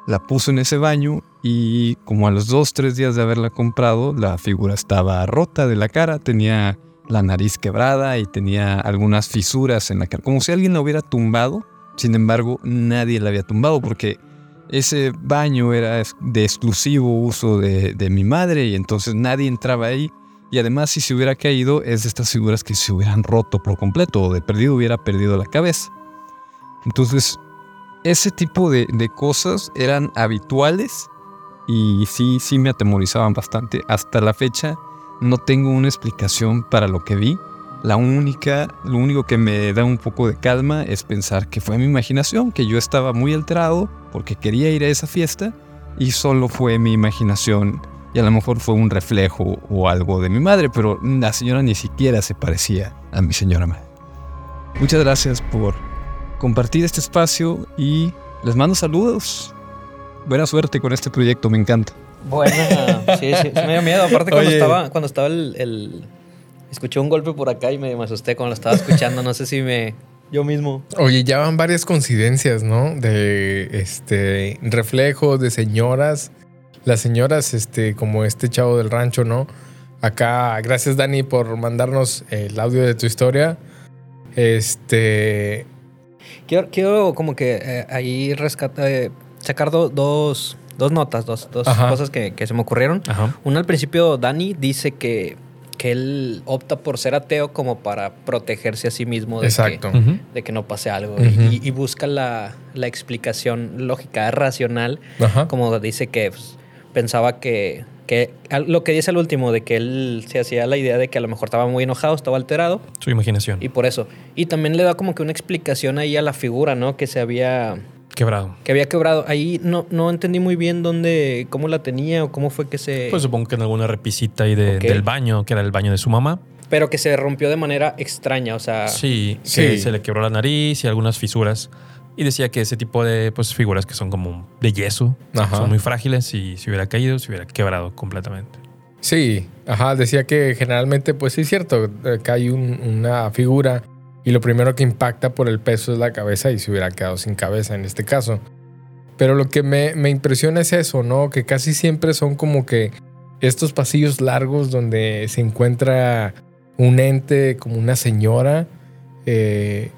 la puso en ese baño y como a los dos, tres días de haberla comprado, la figura estaba rota de la cara, tenía la nariz quebrada y tenía algunas fisuras en la cara, como si alguien la hubiera tumbado. Sin embargo, nadie la había tumbado porque ese baño era de exclusivo uso de, de mi madre y entonces nadie entraba ahí Y además, si se hubiera caído, es de estas figuras que se hubieran roto por completo o de perdido hubiera perdido la cabeza. Entonces, ese tipo de, de cosas eran habituales y sí, sí me atemorizaban bastante. Hasta la fecha no tengo una explicación para lo que vi. La única, lo único que me da un poco de calma es pensar que fue mi imaginación, que yo estaba muy alterado porque quería ir a esa fiesta y solo fue mi imaginación y a lo mejor fue un reflejo o algo de mi madre, pero la señora ni siquiera se parecía a mi señora madre. Muchas gracias por compartir este espacio y les mando saludos. Buena suerte con este proyecto, me encanta. Bueno, sí, sí, sí me dio miedo. Aparte, cuando Oye. estaba, cuando estaba el, el- Escuché un golpe por acá y me, me asusté cuando lo estaba escuchando. No sé si me. Yo mismo. Oye, ya van varias coincidencias, ¿no? De este reflejos de señoras. Las señoras, este, como este chavo del rancho, ¿no? Acá, gracias Dani por mandarnos el audio de tu historia. Este, Quiero, quiero como que eh, ahí rescatar. eh, sacar do- dos, dos notas, dos, dos cosas que, que se me ocurrieron. Ajá. Una al principio, Dani dice que, que él opta por ser ateo como para protegerse a sí mismo de, exacto. que, de que no pase algo. Y, y busca la, la explicación lógica, racional como dice que pues, pensaba que, que lo que dice al último, de que él se hacía la idea de que a lo mejor estaba muy enojado, estaba alterado, Su imaginación. y por eso. Y también le da como que una explicación ahí a la figura, ¿no? Que se había, Quebrado. que había quebrado. Ahí no, no entendí muy bien dónde, cómo la tenía o cómo fue que se... Pues supongo que en alguna repisita ahí de- del baño, que era el baño de su mamá. pero que se rompió de manera extraña, o sea... Sí, Sí. que se le quebró la nariz y algunas fisuras. Y decía que ese tipo de pues, figuras que son como de yeso, Ajá. son muy frágiles y si hubiera caído, se hubiera quebrado completamente. Sí, ajá, decía que generalmente, pues sí es cierto, eh, cae un- una figura y lo primero que impacta por el peso es la cabeza y se hubiera quedado sin cabeza en este caso. Pero lo que me, me impresiona es eso, ¿no? Que casi siempre son como que estos pasillos largos donde se encuentra un ente como una señora, eh,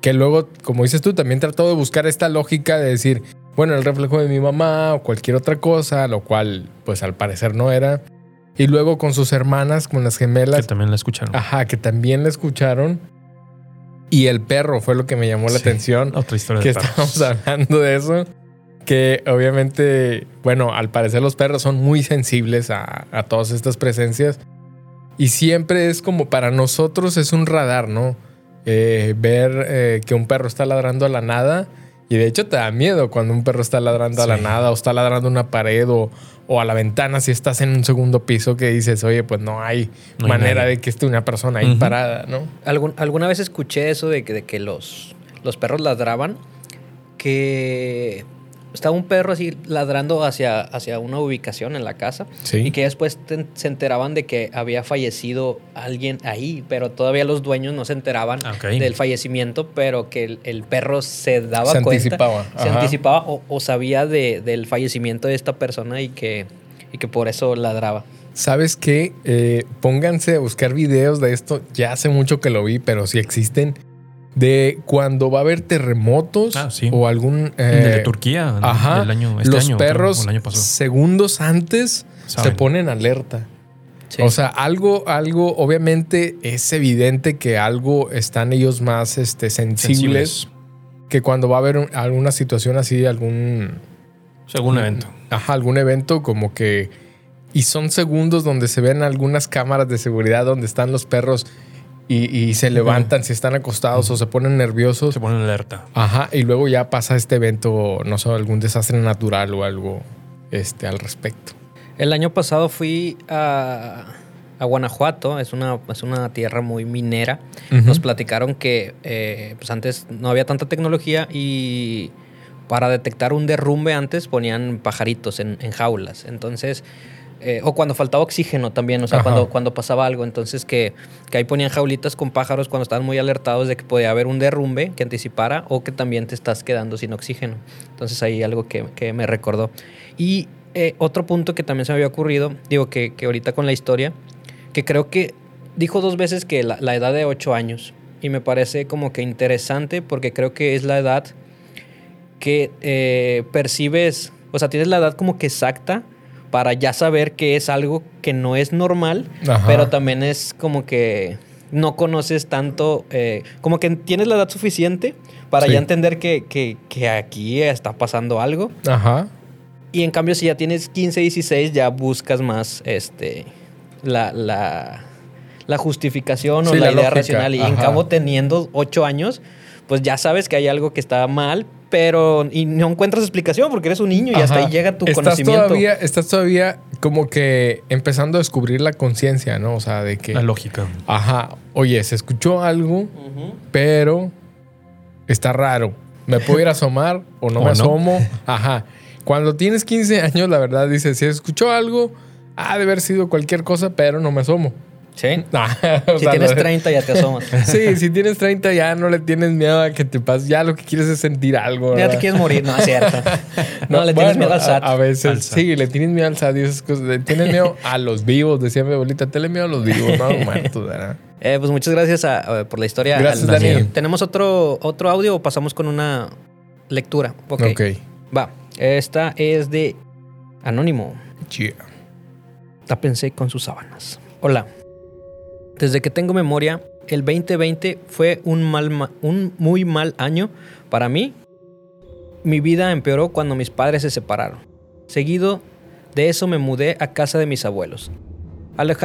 que luego, como dices tú, también trató de buscar esta lógica de decir, bueno, el reflejo de mi mamá o cualquier otra cosa, lo cual pues al parecer no era. Y luego con sus hermanas, con las Que gemelas, también la escucharon. ajá, que también la escucharon. Y el perro fue lo que me llamó la Sí. atención, Otra historia que de estábamos hablando de eso. Que obviamente, bueno, al parecer los perros son muy sensibles a, a todas estas presencias. Y siempre es como para nosotros es un radar, ¿no? Eh, ver eh, que un perro está ladrando a la nada. Y de hecho te da miedo cuando un perro está ladrando a la nada o está ladrando a una pared o, o a la ventana si estás en un segundo piso que dices, oye, pues no hay No manera de que esté una persona ahí parada, ¿no? Algún- alguna vez escuché eso de que, de que los, los perros ladraban, que estaba un perro así ladrando hacia, hacia una ubicación en la casa Sí. y que después te- se enteraban de que había fallecido alguien ahí, pero todavía los dueños no se enteraban Ah, del fallecimiento, pero que el, el perro se daba Se cuenta, anticipaba, se ajá. anticipaba o, o sabía de- del fallecimiento de esta persona y que, y que por eso ladraba. ¿Sabes qué? Eh, pónganse a buscar videos de esto. Ya hace mucho que lo vi, pero sí existen. De cuando va a haber terremotos Ah, sí. o algún... El eh, de Turquía. Ajá. El año, este los año, perros o el año pasado. segundos antes se ponen alerta. Sí. O sea, algo, algo, obviamente es evidente que algo están ellos más este, sensibles, que cuando va a haber un- alguna situación así, algún, Según evento. ajá, algún evento como que... Y son segundos donde se ven algunas cámaras de seguridad donde están los perros y, y se levantan si están acostados o se ponen nerviosos. Se ponen alerta. Ajá, y luego ya pasa este evento, no sé, algún desastre natural o algo este, al respecto. El año pasado fui a, a Guanajuato, es una, es una tierra muy minera. Nos platicaron que eh, pues antes no había tanta tecnología y para detectar un derrumbe antes ponían pajaritos en, en jaulas. Entonces, eh, o cuando faltaba oxígeno también, o sea, Ajá. cuando, cuando pasaba algo. Entonces, que, que ahí ponían jaulitas con pájaros cuando estaban muy alertados de que podía haber un derrumbe que anticipara o que también te estás quedando sin oxígeno. Entonces, ahí algo que, que me recordó. Y eh, otro punto que también se me había ocurrido, digo que, que ahorita con la historia, que creo que dijo dos veces que la, la edad de 8 años. Y me parece como que interesante porque creo que es la edad que eh, percibes, o sea, tienes la edad como que exacta para ya saber que es algo que no es normal, Ajá. pero también es como que no conoces tanto, eh, como que tienes la edad suficiente para Sí. ya entender que, que- que aquí está pasando algo. Ajá. Y en cambio, si ya tienes 15, 16, ya buscas más este, la, la, la justificación o la, la idea lógica, racional. Y en cabo, teniendo 8 años, pues ya sabes que hay algo que está mal, pero y no encuentras explicación porque eres un niño y hasta ahí llega tu estás conocimiento. Todavía, estás todavía como que empezando a descubrir la conciencia, ¿no? O sea, de que. La lógica. Ajá. Oye, se escuchó algo, pero está raro. ¿Me puedo ir a asomar o no O me no. asomo? Ajá. Cuando tienes 15 años, la verdad, dices, si escuchó algo, ha de haber sido cualquier cosa, pero no me asomo. Sí. Si sea, tienes no- 30 ya te asomas. Sí, si tienes 30 ya no le tienes miedo a que te pase. Ya lo que quieres es sentir algo. ya te quieres morir, no es cierto. No, le tienes miedo al a- SAT. A, veces, Al SAT. sí, le tienes miedo al SAT y esas cosas. Le tienes miedo a los vivos, decía mi abuelita. Tenle miedo a los vivos, no a los muertos, ¿verdad? Eh, pues muchas gracias a- a- por la historia. Gracias, Al- Daniel. ¿Tenemos otro, otro audio o pasamos con una lectura? Ok. Ok. Va. Esta es de Anónimo. Yeah. Tápense con sus sábanas. Hola. Desde que tengo memoria, el 2020 fue un, mal, ma- un muy mal año para mí. Mi vida empeoró cuando mis padres se separaron. Seguido de eso me mudé a casa de mis abuelos,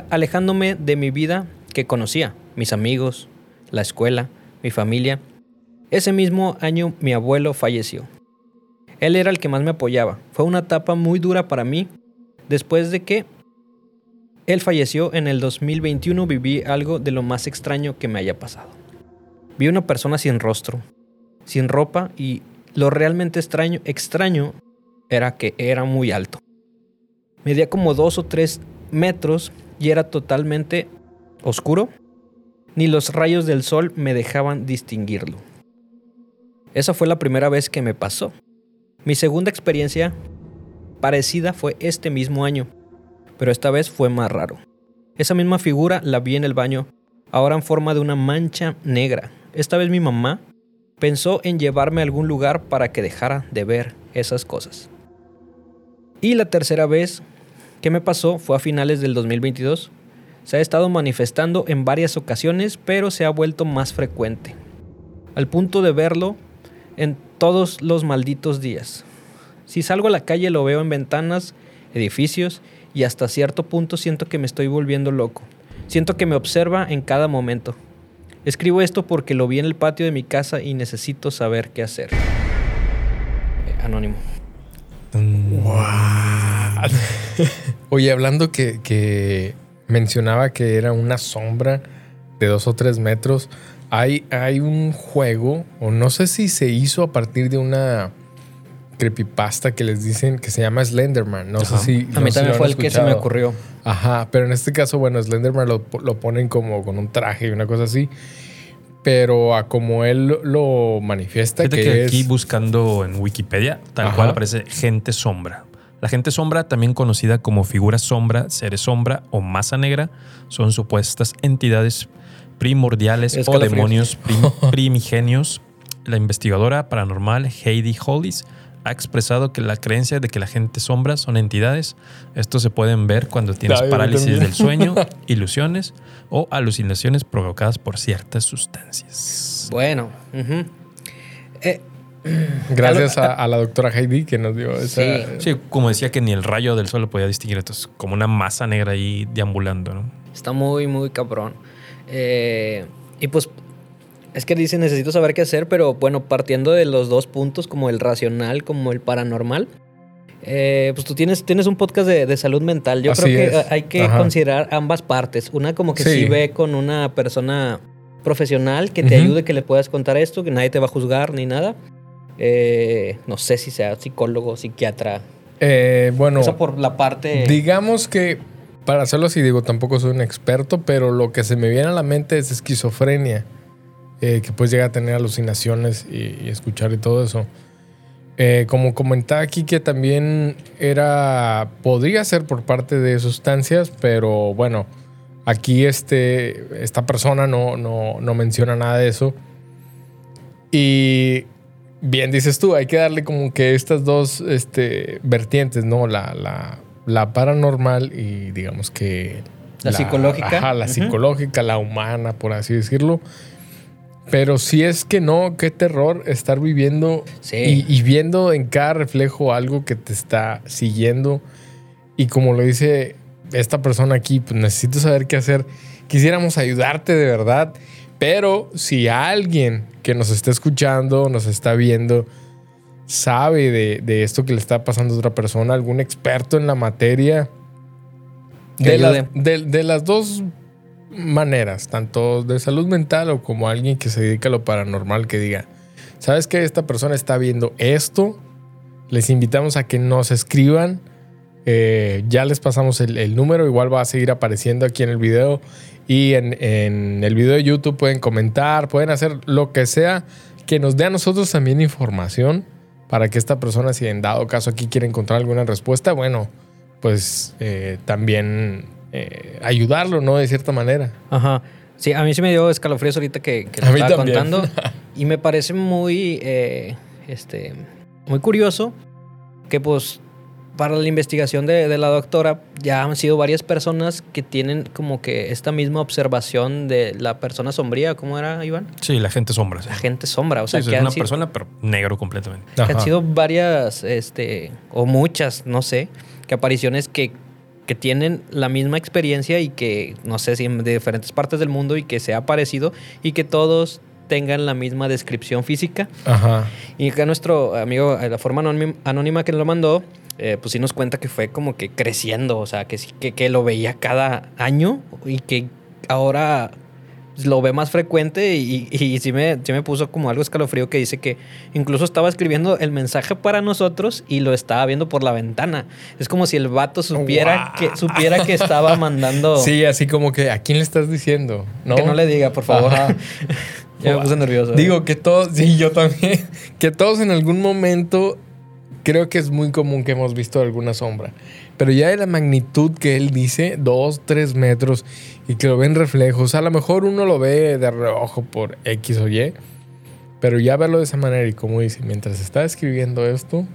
alejándome de mi vida que conocía, mis amigos, la escuela, mi familia. Ese mismo año mi abuelo falleció. Él era el que más me apoyaba. Fue una etapa muy dura para mí. Después de que él falleció en el 2021 viví algo de lo más extraño que me haya pasado. Vi una persona sin rostro, sin ropa y lo realmente extraño, extraño era que era muy alto. Medía como dos o tres metros y era totalmente oscuro. Ni los rayos del sol me dejaban distinguirlo. Esa fue la primera vez que me pasó. Mi segunda experiencia parecida fue este mismo año, pero esta vez fue más raro. Esa misma figura la vi en el baño, ahora en forma de una mancha negra. Esta vez mi mamá pensó en llevarme a algún lugar para que dejara de ver esas cosas. Y la tercera vez que me pasó fue a finales del 2022. Se ha estado manifestando en varias ocasiones, pero se ha vuelto más frecuente. Al punto de verlo en todos los malditos días. Si salgo a la calle lo veo en ventanas, edificios y hasta cierto punto siento que me estoy volviendo loco. Siento que me observa en cada momento. Escribo esto porque lo vi en el patio de mi casa y necesito saber qué hacer. Eh, anónimo. Oye, hablando que, que mencionaba que era una sombra de dos o tres metros, hay, hay un juego, o no sé si se hizo a partir de una creepypasta que les dicen que se llama Slenderman. No Ajá. sé si. A mí también fue el que se me ocurrió. Ajá, pero en este caso, bueno, Slenderman lo, lo ponen como con un traje y una cosa así. Pero a como él lo- manifiesta, Fíjate que, que es. aquí buscando en Wikipedia, tal Ajá. cual aparece gente sombra. La gente sombra, también conocida como figura sombra, seres sombra o masa negra, son supuestas entidades primordiales o demonios prim- primigenios. La investigadora paranormal Heidi Hollis ha expresado que la creencia de que la gente sombra son entidades, estos se pueden ver cuando tienes parálisis del sueño, ilusiones o alucinaciones provocadas por ciertas sustancias. Bueno. ujú. Eh, Gracias a, a la doctora Heidi que nos dio esa. Sí. Sí, como decía que ni el rayo del sol lo podía distinguir, entonces como una masa negra ahí deambulando, ¿no? Está muy, muy cabrón. Eh, y pues, es que dice, necesito saber qué hacer, pero bueno, partiendo de los dos puntos, como el racional, como el paranormal, eh, pues tú tienes, tienes un podcast de, de salud mental. Yo Así creo que es. hay que Ajá. considerar ambas partes. Una como que sí. Sí. ve con una persona profesional que te Ujú. ayude, que le puedas contar esto, que nadie te va a juzgar ni nada. Eh, no sé si sea psicólogo, psiquiatra. Eh, bueno, Eso por la parte... digamos que para hacerlo así, digo, tampoco soy un experto, pero lo que se me viene a la mente es esquizofrenia, eh, que pues llega a tener alucinaciones y, y escuchar y todo eso. Eh, como comentaba aquí que también era, podría ser por parte de sustancias, pero bueno, aquí este, esta persona no, no, no menciona nada de eso. Y bien dices tú, hay que darle como que estas dos este, vertientes, ¿no? La, la la paranormal y digamos que... La psicológica. Ajá, la psicológica, la humana, por así decirlo. Pero si es que no, qué terror estar viviendo Sí. y, y viendo en cada reflejo algo que te está siguiendo. Y como lo dice esta persona aquí, pues necesito saber qué hacer. Quisiéramos ayudarte de verdad. Pero si alguien que nos está escuchando, nos está viendo, sabe de, de esto que le está pasando a otra persona, algún experto en la materia, de las dos maneras, tanto de salud mental o como alguien que se dedica a lo paranormal, que diga, ¿sabes que esta persona está viendo esto? Les invitamos a que nos escriban. Eh, ya les pasamos el, número, igual va a seguir apareciendo aquí en el video. Y en, en el video de YouTube pueden comentar, pueden hacer lo que sea que nos dé a nosotros también información para que esta persona, si en dado caso aquí quiere encontrar alguna respuesta, bueno, pues eh, también eh, ayudarlo, ¿no? De cierta manera. Aja. Sí, a mí sí me dio escalofríos ahorita que, que A mí estaba también. contando. Y me parece muy, eh, este, muy curioso que pues para la investigación de, de la doctora ya han sido varias personas que tienen como que esta misma observación de la persona sombría. ¿Cómo era, Iván? Sí, la gente sombra. sí. La gente sombra. O Sí, sea, es que han una sido- persona, pero negro completamente. que han Ajá. sido varias, este, o muchas, no sé, que apariciones que, que tienen la misma experiencia y que, no sé si de diferentes partes del mundo y que se ha parecido y que todos tengan la misma descripción física. Ajá. Y acá nuestro amigo, eh, la forma anónima, que nos lo mandó, eh, pues sí nos cuenta que fue como que creciendo, o sea, que, que, que lo veía cada año y que ahora lo ve más frecuente y, y sí, me, sí me puso como algo escalofrío que dice que incluso estaba escribiendo el mensaje para nosotros y lo estaba viendo por la ventana. Es como si el vato supiera, que, supiera que estaba mandando... Sí, así como que, ¿a quién le estás diciendo? Que no le diga, por favor. Ya me puse nervioso. Digo que todos, sí, yo también, que todos en algún momento creo que es muy común que hemos visto alguna sombra. Pero ya de la magnitud que él dice, dos, tres metros, y que lo ven reflejos, a lo mejor uno lo ve de reojo por X o Y, pero ya verlo de esa manera y como dice, mientras está escribiendo esto,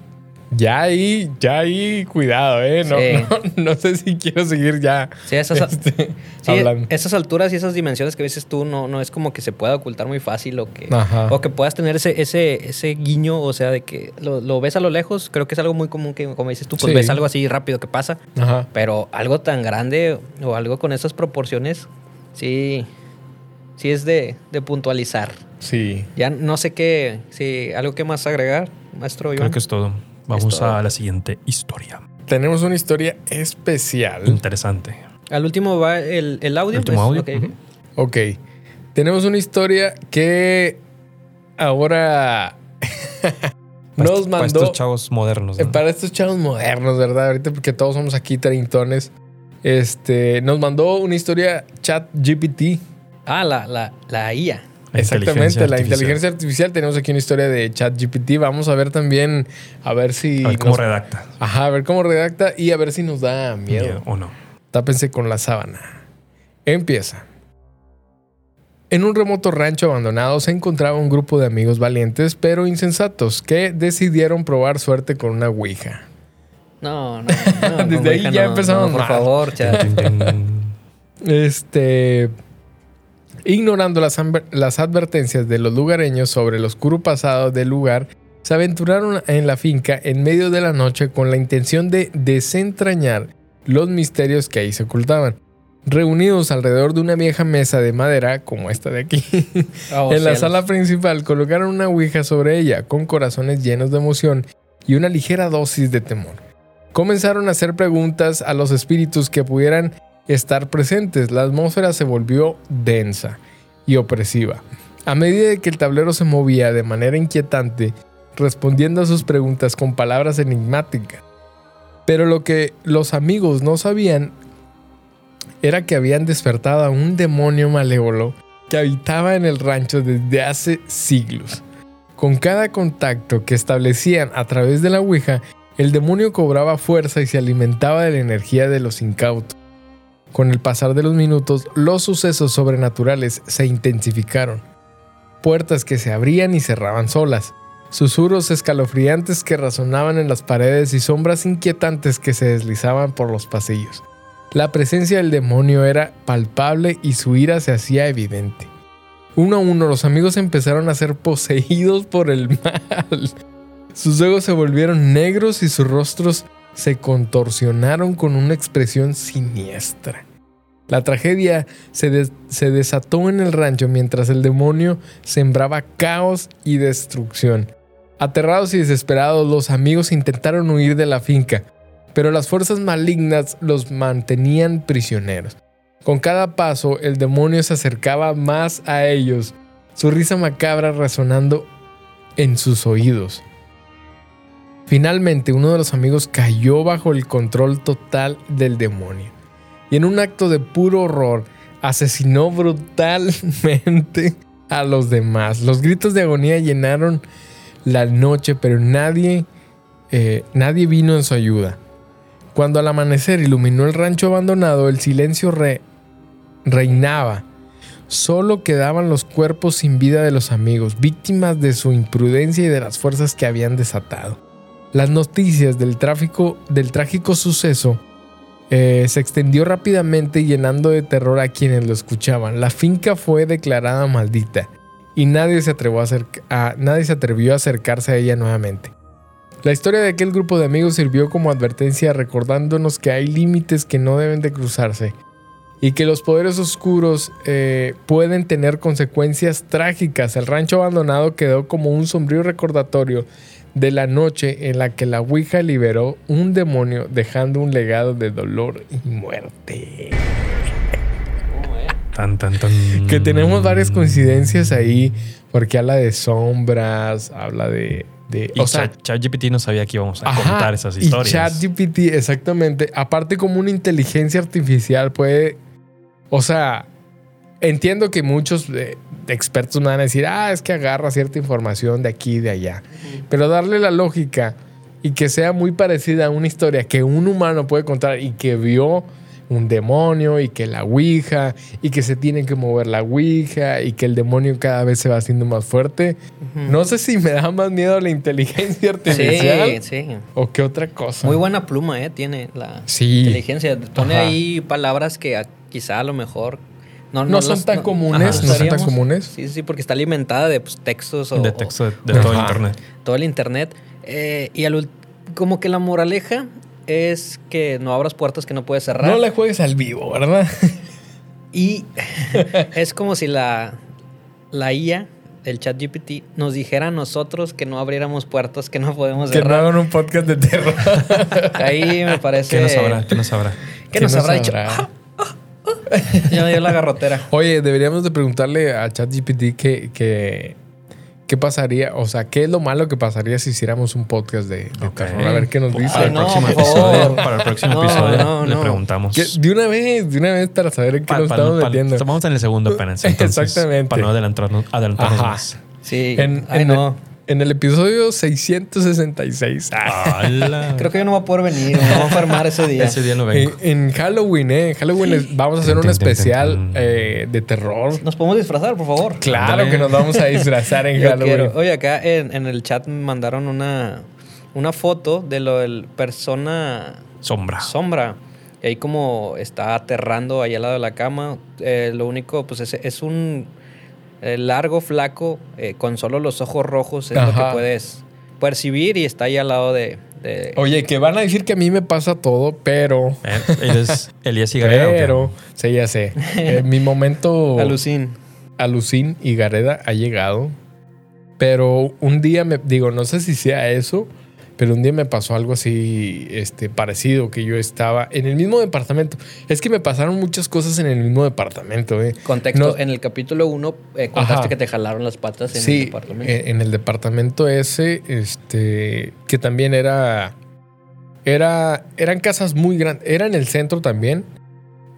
ya ahí, ya ahí, cuidado, ¿eh? No, Sí. no, no sé si quiero seguir ya Sí, esas, este, Sí, hablando. esas alturas y esas dimensiones que dices tú no, no es como que se pueda ocultar muy fácil o que, Ajá. o que puedas tener ese, ese, ese guiño, o sea, de que lo, lo ves a lo lejos, creo que es algo muy común que, como dices tú, pues Sí. ves algo así rápido que pasa, Ajá. pero algo tan grande o algo con esas proporciones, sí, sí es de, de puntualizar. Sí. Ya no sé qué, si algo que más agregar, maestro Iván. Creo que es todo. Vamos a la siguiente historia. Tenemos una historia especial. Interesante. Al último va el, el audio. Último pues, audio. ok, ok. Tenemos una historia que ahora nos estos- Para mandó estos chavos modernos. eh, ¿no? para estos chavos modernos, ¿verdad? Ahorita porque todos somos aquí treintones. Este, nos mandó una historia chat GPT. Ah, la, la, la IA. La Exactamente, inteligencia la inteligencia artificial. Tenemos aquí una historia de chat GPT. Vamos a ver también, a ver si... A ver cómo nos- redacta. Ajá, a ver cómo redacta y a ver si nos da miedo. Miedo o no. Tápense con la sábana. Empieza. En un remoto rancho abandonado se encontraba un grupo de amigos valientes pero insensatos que decidieron probar suerte con una ouija. No, no, no. Desde ahí Ouija ya no, empezamos no, Por mal. favor, chat. Este. Ignorando las, las advertencias de los lugareños sobre el oscuro pasado del lugar, se aventuraron en la finca en medio de la noche con la intención de desentrañar los misterios que ahí se ocultaban. Reunidos alrededor de una vieja mesa de madera, como esta de aquí, Oh, en la cielos. sala principal colocaron una ouija sobre ella, con corazones llenos de emoción y una ligera dosis de temor. Comenzaron a hacer preguntas a los espíritus que pudieran estar presentes. La atmósfera se volvió densa y opresiva. A medida que el tablero se movía de manera inquietante, respondiendo a sus preguntas con palabras enigmáticas. Pero lo que los amigos no sabían era que habían despertado a un demonio malévolo que habitaba en el rancho desde hace siglos. Con cada contacto que establecían a través de la Ouija, el demonio cobraba fuerza y se alimentaba de la energía de los incautos. Con el pasar de los minutos, los sucesos sobrenaturales se intensificaron. Puertas que se abrían y cerraban solas, susurros escalofriantes que resonaban en las paredes y sombras inquietantes que se deslizaban por los pasillos. La presencia del demonio era palpable y su ira se hacía evidente. Uno a uno los amigos empezaron a ser poseídos por el mal. Sus ojos se volvieron negros y sus rostros se contorsionaron con una expresión siniestra. La tragedia se, des- se desató en el rancho mientras el demonio sembraba caos y destrucción. Aterrados y desesperados, los amigos intentaron huir de la finca, pero las fuerzas malignas los mantenían prisioneros. Con cada paso, el demonio se acercaba más a ellos, su risa macabra resonando en sus oídos. Finalmente, uno de los amigos cayó bajo el control total del demonio y en un acto de puro horror asesinó brutalmente a los demás. Los gritos de agonía llenaron la noche, pero nadie, eh, nadie vino en su ayuda. Cuando al amanecer iluminó el rancho abandonado, el silencio re- reinaba. Solo quedaban los cuerpos sin vida de los amigos, víctimas de su imprudencia y de las fuerzas que habían desatado. Las noticias del tráfico del trágico suceso eh, se extendió rápidamente llenando de terror a quienes lo escuchaban. La finca fue declarada maldita y nadie se, atrevió a acercarse a ella nuevamente. La historia de aquel grupo de amigos sirvió como advertencia recordándonos que hay límites que no deben de cruzarse y que los poderes oscuros eh, pueden tener consecuencias trágicas. El rancho abandonado quedó como un sombrío recordatorio de la noche en la que la Ouija liberó un demonio dejando un legado de dolor y muerte. Tan, tan, tan. Que tenemos varias coincidencias ahí, porque habla de sombras, habla de... de Y Chat- ChatGPT no sabía que íbamos a Ajá, contar esas Y historias. ChatGPT, exactamente. Aparte, como una inteligencia artificial puede. O sea, entiendo que muchos eh, expertos me van a decir, ah, es que agarra cierta información de aquí y de allá. Pero darle la lógica y que sea muy parecida a una historia que un humano puede contar y que vio un demonio y que la ouija y que se tiene que mover la ouija y que el demonio cada vez se va haciendo más fuerte. No sé si me da más miedo la inteligencia artificial Sí, sí. o qué otra cosa. Muy buena pluma, ¿eh? Tiene la Sí. inteligencia. Pone Ajá. ahí palabras que quizá a lo mejor... No, No son tan comunes, Ajá, no son tan comunes. Sí, sí, porque está alimentada de pues, textos o, de texto de, de todo Ajá. internet. todo el internet. Eh, y al como que la moraleja es que no abras puertas que no puedes cerrar. No le juegues al vivo, ¿verdad? Y es como si la, la IA, el chat GPT, nos dijera a nosotros que no abriéramos puertas que no podemos que no cerrar. hagan un podcast de terror. Ahí me parece... ¿Qué nos sabrá? ¿Qué nos sabrá? ¿Qué ¿Qué nos nos habrá dicho? Ya me dio la garrotera. Oye, deberíamos de preguntarle a ChatGPT que, que, qué pasaría, o sea, qué es lo malo que pasaría si hiciéramos un podcast de, de terror. A ver qué nos dice. Para el no, próximo por episodio, para el próximo No, episodio no, le preguntamos. De una vez, de una vez para saber en qué Pa- nos pa- estamos pa- metiendo. Estamos en el segundo apenas. entonces, Exactamente. Para no adelantarnos, adelantarnos Ajá. más. Sí. En, Ay, en no. En el episodio 666. Ah. ¡Hala! Creo que yo no voy a poder venir. Me voy a enfermar ese día. Ese día no En, vengo. en Halloween, ¿eh? En Halloween vamos a hacer un especial eh, de terror. ¿Nos podemos disfrazar, por favor? Claro que nos vamos a disfrazar en Yo Halloween. quiero. Oye, acá en, en el chat me mandaron una, una foto de lo del persona Sombra. sombra. Y ahí como está aterrando ahí al lado de la cama. eh, lo único, pues es, es un eh, largo, flaco, eh, con solo los ojos rojos es lo que puedes percibir y está ahí al lado de... de- Oye, que van a decir que a mí me pasa todo, pero. Eh, Él es Elías y Gareda, ¿o qué? Pero, sí, ya sé. Eh, mi momento Alucin. alucín y Gareda ha llegado. Pero un día me digo, no sé si sea eso, pero un día me pasó algo así este, parecido, que yo estaba en el mismo departamento. Es que me pasaron muchas cosas en el mismo departamento. ¿eh? Contexto, No- en el capítulo 1 contaste Ajá. que te jalaron las patas en el departamento. eh, en el departamento ese, este, que también era, era, eran casas muy grandes, era en el centro también,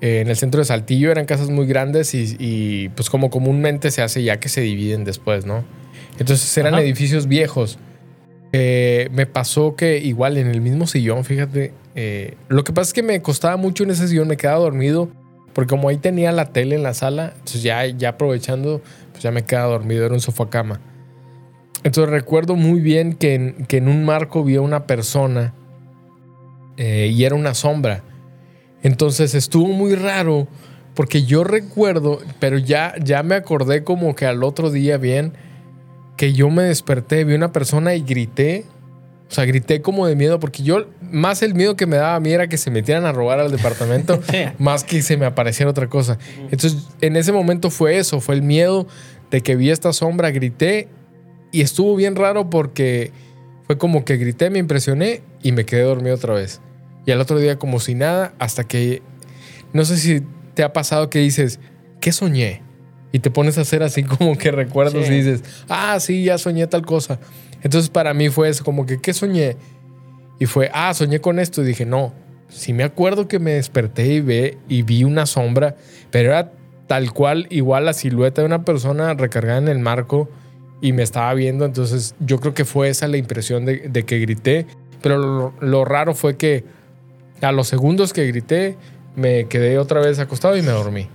eh, en el centro de Saltillo eran casas muy grandes y, y, pues como comúnmente se hace ya que se dividen después, ¿no? Entonces eran Ajá. edificios viejos. Eh, me pasó que igual en el mismo sillón, fíjate, eh, lo que pasa es que me costaba mucho en ese sillón, me quedaba dormido, porque como ahí tenía la tele en la sala, entonces ya, ya aprovechando, pues ya me quedaba dormido, era un sofá cama. Entonces recuerdo muy bien que en, que en un marco vi a una persona eh, y era una sombra. Entonces estuvo muy raro porque yo recuerdo, pero ya, ya me acordé como que al otro día bien, que yo me desperté, vi una persona y grité. O sea, grité como de miedo porque yo, más el miedo que me daba a mí era que se metieran a robar al departamento, más que se me apareciera otra cosa. Entonces, en ese momento fue eso, fue el miedo de que vi esta sombra, grité y estuvo bien raro porque fue como que grité, me impresioné y me quedé dormido otra vez. Y al otro día como si nada, hasta que, no sé si te ha pasado que dices, ¿qué soñé? Y te pones a hacer así como que recuerdos Sí. y dices, ah, sí, ya soñé tal cosa. Entonces para mí fue eso, como que, ¿qué soñé? Y fue, ah, soñé con esto. Y dije, no, sí me acuerdo que me desperté y, ve, y vi una sombra, pero era tal cual, igual la silueta de una persona recargada en el marco y me estaba viendo. Entonces yo creo que fue esa la impresión de, de que grité. Pero lo, lo raro fue que a los segundos que grité, me quedé otra vez acostado y me dormí.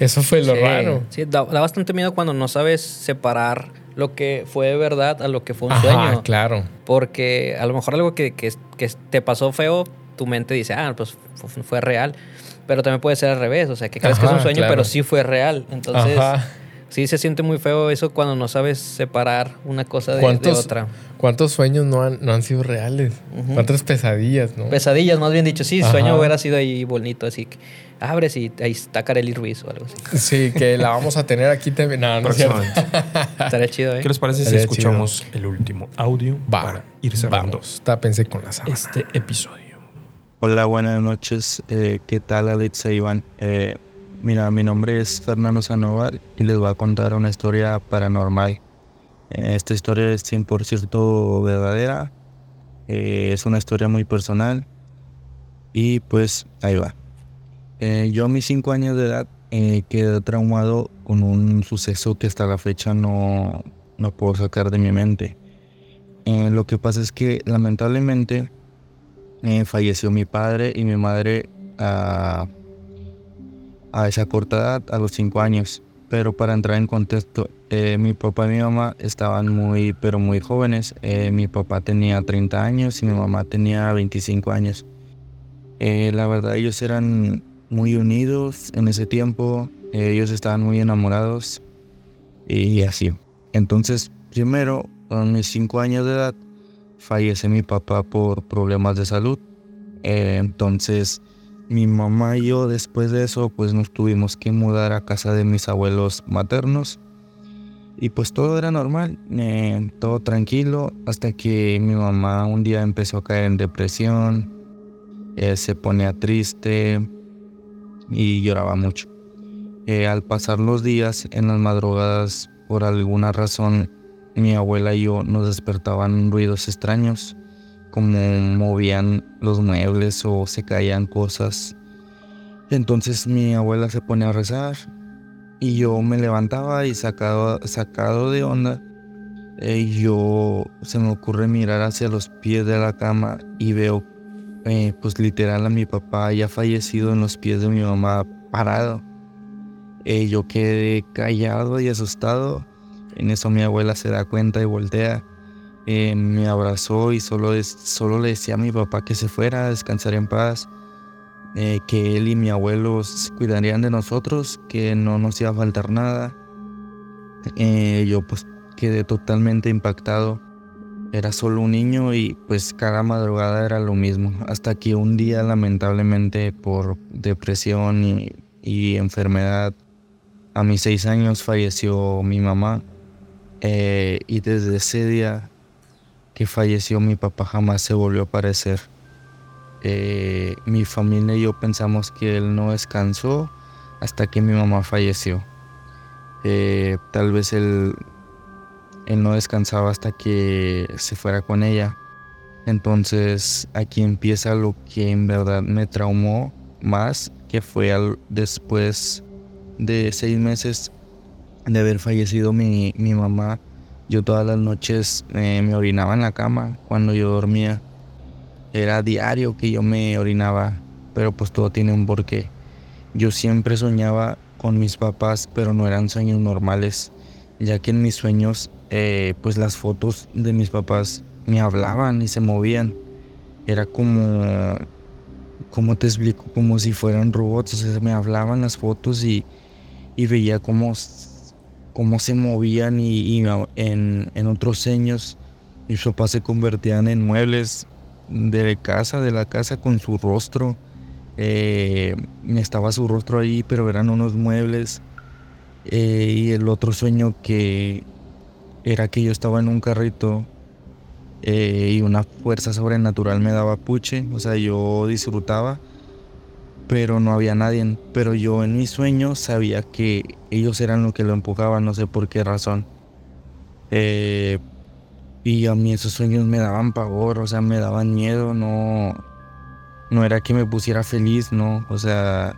Eso fue lo Sí, raro. Sí, da, da bastante miedo cuando no sabes separar lo que fue de verdad a lo que fue un Ajá, sueño. claro. Porque a lo mejor algo que, que- que te pasó feo, tu mente dice, ah, pues fu- fue, real. Pero también puede ser al revés, o sea, que crees que es un sueño, claro. pero sí fue real. Entonces, Ajá. Sí se siente muy feo eso cuando no sabes separar una cosa de, de ¿Cuántos, otra. ¿Cuántos sueños no han, no han sido reales? ¿Cuántas pesadillas, no? Pesadillas, más bien dicho. Sí, Ajá. sueño hubiera sido ahí bonito, así que abres y ahí está Kareli Ruiz o algo así. Sí, que la vamos a tener aquí también. No, no es cierto. Estaría chido, ¿eh? ¿Qué les parece si escuchamos el último audio Va, para ir cerrando tápense con la sábana. este episodio? Hola, buenas noches. Eh, ¿Qué tal, Alexa Iván? Eh, mira, mi nombre es Fernando Sanovar y les voy a contar una historia paranormal. Eh, esta historia es 100% verdadera. Eh, es una historia muy personal. Y pues ahí va. Eh, yo a mis 5 años de edad eh, quedé traumado con un suceso que hasta la fecha no, no puedo sacar de mi mente. Lo que pasa es que lamentablemente falleció mi padre y mi madre a, a esa corta edad, a los 5 años. Pero para entrar en contexto, eh, mi papá y mi mamá estaban muy, pero muy jóvenes. Eh, mi papá tenía 30 años y mi mamá tenía 25 años. Eh, la verdad, ellos eran muy unidos en ese tiempo. eh, ellos estaban muy enamorados y así. Entonces, primero, a mis 5 años de edad, fallece mi papá por problemas de salud. Eh, entonces, mi mamá y yo después de eso, pues nos tuvimos que mudar a casa de mis abuelos maternos. Y pues todo era normal, eh, todo tranquilo, hasta que mi mamá un día empezó a caer en depresión, eh, se ponía triste y lloraba mucho. Eh, al pasar los días, en las madrugadas, por alguna razón, mi abuela y yo nos despertaban ruidos extraños, como movían los muebles o se caían cosas. Entonces mi abuela se pone a rezar y yo me levantaba y sacado, sacado de onda, eh, yo se me ocurre mirar hacia los pies de la cama y veo eh, pues literal a mi papá ya fallecido en los pies de mi mamá parado. Eh, yo quedé callado y asustado. En eso mi abuela se da cuenta y voltea. Eh, me abrazó y solo, solo le decía a mi papá que se fuera a descansar en paz. eh, que él y mi abuelo cuidarían de nosotros, que no nos iba a faltar nada. Eh, yo pues quedé totalmente impactado. Era solo un niño y pues cada madrugada era lo mismo. Hasta que un día lamentablemente por depresión y, y enfermedad, a mis seis años falleció mi mamá. Eh, y desde ese día que falleció mi papá jamás se volvió a aparecer. Eh, mi familia y yo pensamos que él no descansó hasta que mi mamá falleció. Eh, tal vez él, no descansaba hasta que se fuera con ella. Entonces aquí empieza lo que en verdad me traumó más, que fue al- después de seis meses de haber fallecido mi, mi mamá. Yo todas las noches eh, me orinaba en la cama cuando yo dormía. Era diario que yo me orinaba, pero pues todo tiene un porqué. Yo siempre soñaba con mis papás, pero no eran sueños normales, ya que en mis sueños eh, pues las fotos de mis papás me hablaban y se movían. Era como, ¿cómo te explico? Como si fueran robots. O sea, me hablaban las fotos y, y veía cómo, cómo se movían y, y en, en otros sueños mis papás se convertían en muebles de casa, de la casa con su rostro. Eh, estaba su rostro ahí, pero eran unos muebles. Eh, y el otro sueño que era que yo estaba en un carrito eh, y una fuerza sobrenatural me daba puche. O sea, yo disfrutaba, pero no había nadie. Pero yo en mi sueño sabía que ellos eran los que lo empujaban, no sé por qué razón. Eh, y a mí esos sueños me daban pavor, o sea, me daban miedo, no, no era que me pusiera feliz, no, o sea,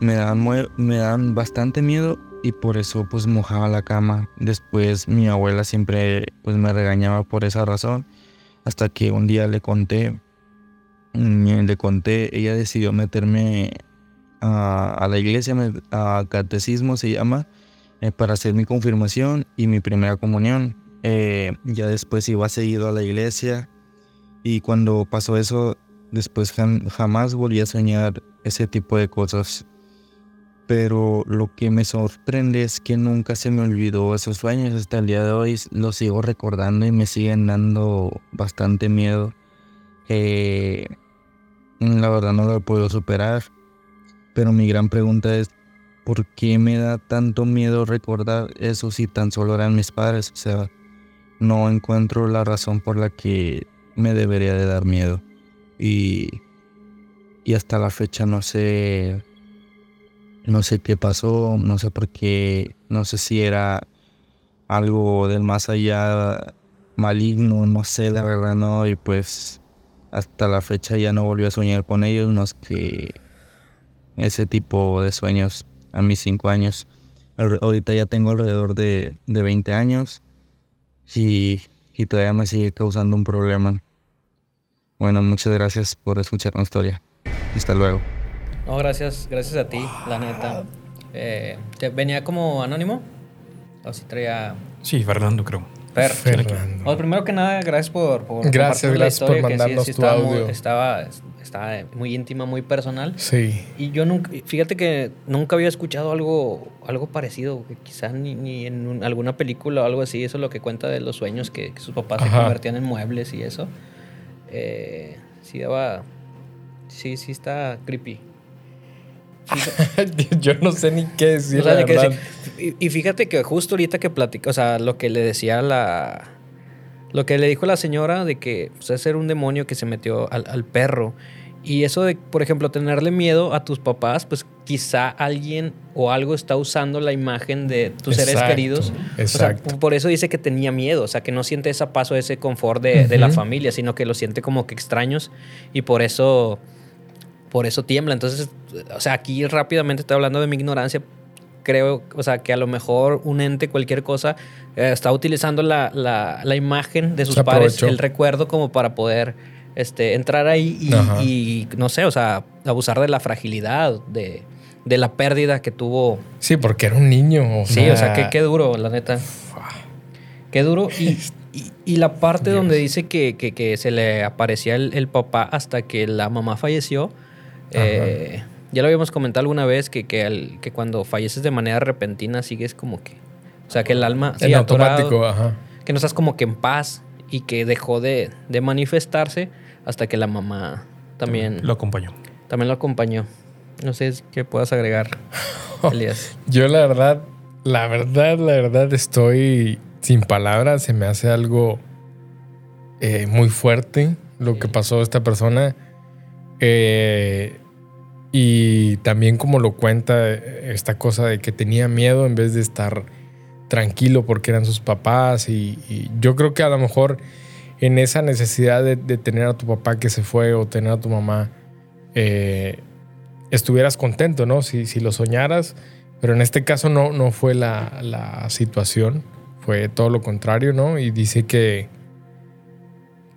me daban, me daban bastante miedo y por eso pues mojaba la cama. Después mi abuela siempre pues me regañaba por esa razón, hasta que un día le conté, le conté, ella decidió meterme a, la iglesia, a catecismo se llama, eh, para hacer mi confirmación y mi primera comunión. Eh, ya después iba seguido a la iglesia y cuando pasó eso, después jamás volví a soñar ese tipo de cosas. Pero lo que me sorprende es que nunca se me olvidó esos sueños. Hasta el día de hoy los sigo recordando y me siguen dando bastante miedo. Eh, la verdad no lo puedo superar. Pero mi gran pregunta es, ¿por qué me da tanto miedo recordar eso si tan solo eran mis padres? O sea, no encuentro la razón por la que me debería de dar miedo. Y, y hasta la fecha no sé, no sé qué pasó, no sé por qué, no sé si era algo del más allá maligno, no sé, la verdad no, y pues hasta la fecha ya no volví a soñar con ellos, no es que ese tipo de sueños a mis cinco años. Ahorita ya tengo alrededor de, de 20 años y, y todavía me sigue causando un problema. Bueno, muchas gracias por escuchar mi historia. Hasta luego. No, gracias, gracias a ti, la neta. Eh, ¿Venía como anónimo? ¿O si traía...? Sí, Fernando creo. Perfecto. primero que nada, gracias por, por gracias, gracias por mandarnos tu audio. estaba, está muy íntima, muy personal. Sí. Y yo nunca, fíjate que nunca había escuchado algo, algo parecido, quizás ni, ni en alguna película o algo así, eso es lo que cuenta de los sueños que, sus papás se convertían en muebles y eso. Eh, sí daba, sí, sí está creepy. yo no sé ni qué decir. la verdad. Y, fíjate que justo ahorita que platicó, o sea, lo que le decía la. Lo que le dijo la señora de que pues, es ser un demonio que se metió al, al perro. Y eso de, por ejemplo, tenerle miedo a tus papás, pues quizá alguien o algo está usando la imagen de tus seres queridos. Exacto. por eso dice que tenía miedo, o sea, que no siente ese paso, ese confort de, de, la familia, sino que lo siente como que extraños y por eso, por eso tiembla. Entonces, o sea, aquí rápidamente estoy hablando de mi ignorancia. Creo, o sea, que a lo mejor un ente, cualquier cosa, eh, está utilizando la, la, la, imagen de sus padres, el recuerdo, como para poder este, entrar ahí y, no sé, o sea, abusar de la fragilidad, de, la pérdida que tuvo. Sí, porque era un niño. sí, o sea, qué, qué duro, la neta. Qué duro. Y, la parte donde dice que, se le aparecía el, papá hasta que la mamá falleció, eh, ya lo habíamos comentado alguna vez que, que, que, cuando falleces de manera repentina sigues como que... O sea, que el alma... En automático, ajá. Que no estás como que en paz y que dejó de, de manifestarse hasta que la mamá también... Lo acompañó. También lo acompañó. No sé qué puedas agregar, Elías. Yo la verdad, la verdad, la verdad estoy sin palabras. Se me hace algo eh, muy fuerte lo que pasó a esta persona. Eh, y también como lo cuenta esta cosa de que tenía miedo en vez de estar tranquilo porque eran sus papás. y yo creo que a lo mejor en esa necesidad de, tener a tu papá que se fue o tener a tu mamá, eh, estuvieras contento, ¿no? Si, si, lo soñaras, pero en este caso no, no fue la, situación, fue todo lo contrario, ¿no? Y dice que,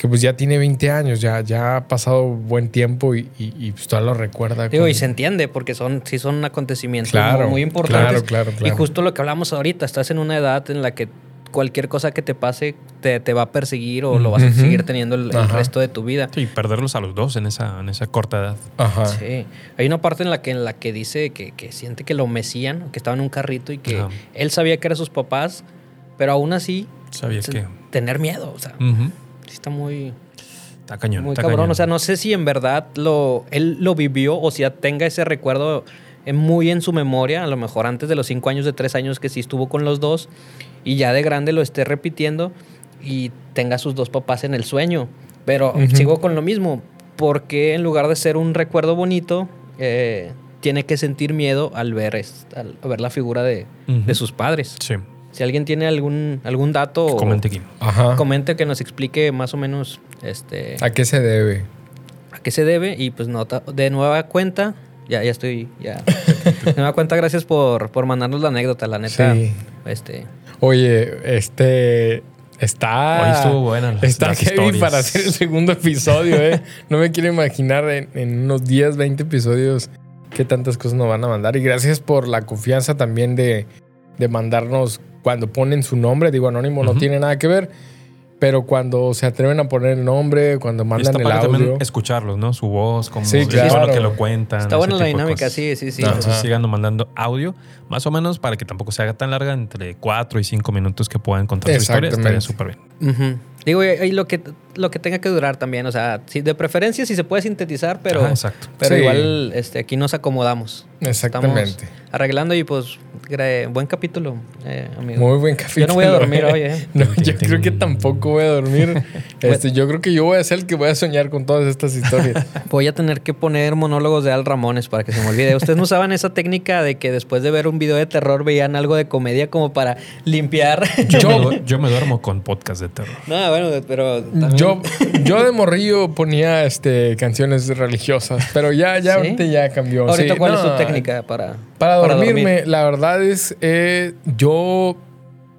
que pues ya tiene 20 años, ya, ya ha pasado buen tiempo y, y, pues todavía lo recuerda. Digo, y se entiende, porque son, sí son acontecimientos muy, importantes. Claro, claro, claro. Y justo lo que hablamos ahorita, estás en una edad en la que cualquier cosa que te pase te, te va a perseguir o lo vas a seguir teniendo el, resto de tu vida. Sí, perderlos a los dos en esa, en esa corta edad. Ajá. Sí. Hay una parte en la que, en la que dice que, que siente que lo mesían, que estaba en un carrito y que Ajá. él sabía que eran sus papás, pero aún así Sabías se- que. tener miedo. O sea, sí está muy, Está cañón. muy está cabrón. cañón. O sea, no sé si en verdad lo, él lo vivió o si ya tenga ese recuerdo muy en su memoria, a lo mejor antes de los cinco años, de tres años que sí estuvo con los dos, y ya de grande lo esté repitiendo y tenga a sus dos papás en el sueño. Pero Ujú. sigo con lo mismo, porque en lugar de ser un recuerdo bonito, eh, tiene que sentir miedo al ver, al ver la figura de, de sus padres. Sí. Si alguien tiene algún, algún dato, Comente aquí. Ajá. comente que nos explique más o menos este, ¿A qué se debe? a qué se debe y pues nota de nueva cuenta ya ya estoy ya de nueva cuenta gracias por, por mandarnos la anécdota la neta Sí. este Oye, este. Está. Hoy estuvo buena las- Está las heavy historias. para hacer el segundo episodio, ¿eh? No me quiero imaginar en, en unos 10, 20 episodios qué tantas cosas nos van a mandar. Y gracias por la confianza también de, de mandarnos cuando ponen su nombre. Digo, Anónimo no tiene nada que ver. Pero cuando se atreven a poner el nombre, cuando mandan el audio. también escucharlos, ¿no? Su voz, como Sí, claro. tono que lo cuentan. está buena la dinámica sí sí sí Ajá. Entonces sigan mandando audio, más o menos para que tampoco se haga tan larga, entre 4 y 5 minutos que puedan contar su historia. Estaría súper bien. Digo y lo que lo que tenga que durar también o sea si de preferencia si se puede sintetizar pero Ajá, exacto. pero Sí. igual este aquí nos acomodamos Exactamente. Estamos arreglando y pues buen capítulo eh, amigo Muy buen capítulo. yo no voy a dormir hoy eh. No, yo creo que tampoco voy a dormir. Este, yo creo que yo voy a ser el que voy a soñar con todas estas historias. Voy a tener que poner monólogos de Al Ramones para que se me olvide. ¿Ustedes no usaban esa técnica de que después de ver un video de terror veían algo de comedia como para limpiar? Yo, Yo- me, du- yo me duermo con podcast de terror. no, bueno, pero también- Yo, yo de morrillo ponía este, canciones religiosas, pero ya, ya ¿Sí? ahorita ya cambió. Ahorita, Sí, ¿cuál es tu técnica para, Para dormirme, dormir? la verdad es, eh, yo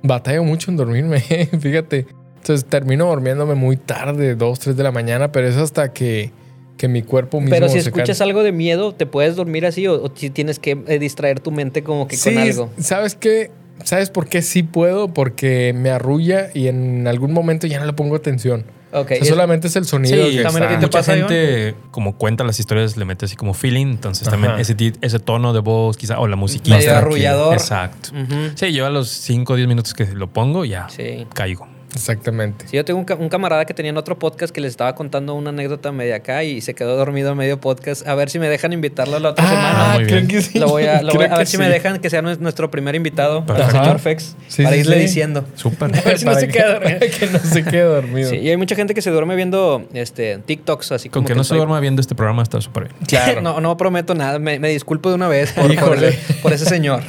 batallo mucho en dormirme, fíjate. Entonces termino durmiéndome muy tarde, 2, 3 de la mañana, pero es hasta que, que mi cuerpo mismo Pero si escuchas algo de miedo, ¿te puedes dormir así o, o tienes que eh, distraer tu mente como que con algo? ¿sabes qué? ¿Sabes por qué sí puedo? Porque me arrulla y en algún momento ya no le pongo atención. Ok, O sea, es- solamente es el sonido Sí, que también está. te Mucha pasa, gente, como cuenta las historias, le mete así como feeling. Entonces también ese, ti- ese tono de voz, quizá, o la musiquita. Medio arrullador. Exacto. Ujú. Sí, yo a los 5 o 10 minutos que lo pongo, ya Sí. caigo. Exactamente. Sí, yo tengo un, ca- un camarada que tenía en otro podcast que les estaba contando una anécdota media acá y se quedó dormido a medio podcast. A ver si me dejan invitarlo la otra semana. Ah, muy creo bien. que sí. Lo voy a, lo voy Creo a ver si me dejan que sea nues- nuestro primer invitado, Perfecto. señor Fex, Sí, para sí, irle sí. diciendo. Súper. A ver si no se que- queda dormido. que no se quede dormido. Sí, y hay mucha gente que se duerme viendo este, TikToks, así como Con que no se duerma viendo este programa está súper bien. Claro. no, no prometo nada. Me, me disculpo de una vez por, ese, por ese señor.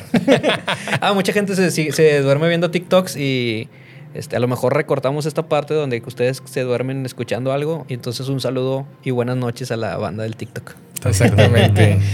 ah, mucha gente se, se duerme viendo TikToks y este, a lo mejor recortamos esta parte donde ustedes se duermen escuchando algo. Y entonces un saludo y buenas noches a la banda del TikTok. Exactamente.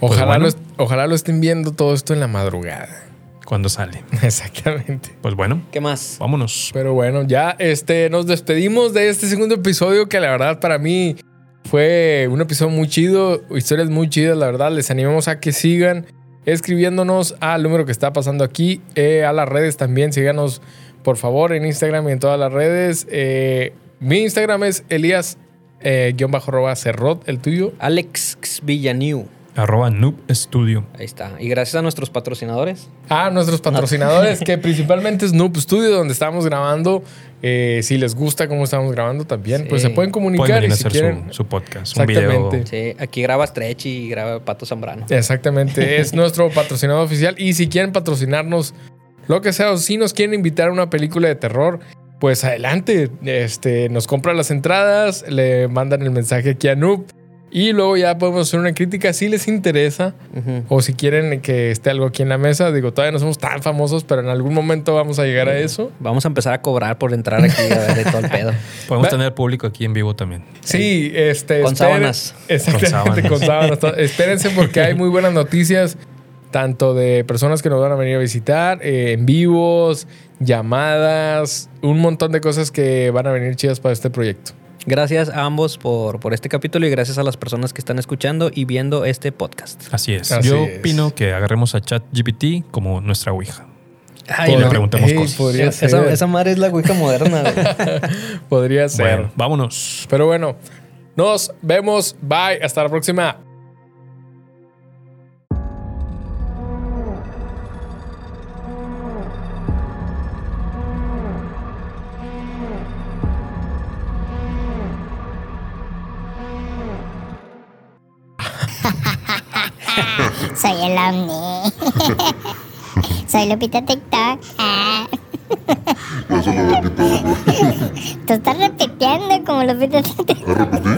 Pues Ojalá, bueno. lo, ojalá lo estén viendo todo esto en la madrugada. Cuando sale. Exactamente. Pues bueno, ¿Qué más? vámonos. Pero bueno, ya este, nos despedimos de este segundo episodio que la verdad para mí fue un episodio muy chido, historias muy chidas, la verdad. Les animamos a que sigan escribiéndonos al número que está pasando aquí, eh, a las redes también. Síganos por favor en Instagram y en todas las redes. Eh, mi Instagram es Elías eh, guion bajo arroba Cerrot, el tuyo. Alex Villaniu. Arroba Noob Studio. Ahí está. Y gracias a nuestros patrocinadores. Ah, nuestros patrocinadores, que principalmente es Noob Studio, donde estamos grabando. Eh, si les gusta cómo estamos grabando también, pues se pueden comunicar Pueden y a si hacer quieren. su, su podcast, un video. Exactamente. Sí, aquí graba Stretch y graba Pato Zambrano. Exactamente, es nuestro patrocinador oficial. Y si quieren patrocinarnos lo que sea, o si nos quieren invitar a una película de terror, pues adelante. Este, nos compran las entradas, le mandan el mensaje aquí a Noob. Y luego ya podemos hacer una crítica si les interesa. O si quieren que esté algo aquí en la mesa. Digo, todavía no somos tan famosos, pero en algún momento vamos a llegar a eso. Vamos a empezar a cobrar por entrar aquí a ver de todo el pedo. Podemos Va- tener público aquí en vivo también. Sí, este. Con esperen- sábanas. Exactamente, Con con sábanas. Espérense porque hay muy buenas noticias, tanto de personas que nos van a venir a visitar, eh, en vivos, llamadas, un montón de cosas que van a venir chidas para este proyecto. Gracias a ambos por, por este capítulo y gracias a las personas que están escuchando y viendo este podcast. Así es. Así Yo es. opino que agarremos a ChatGPT como nuestra Ouija. Ay, le no. preguntemos Ey, cosas. Esa, esa madre es la Ouija moderna. Podría ser. Bueno, vámonos. Pero bueno, nos vemos. Bye. Hasta la próxima. Soy el ovni. Soy Lupita TikTok. Ah. Eso lo repito. Tú estás repitiendo como Lupita TikTok. Ah, ¿Repetí?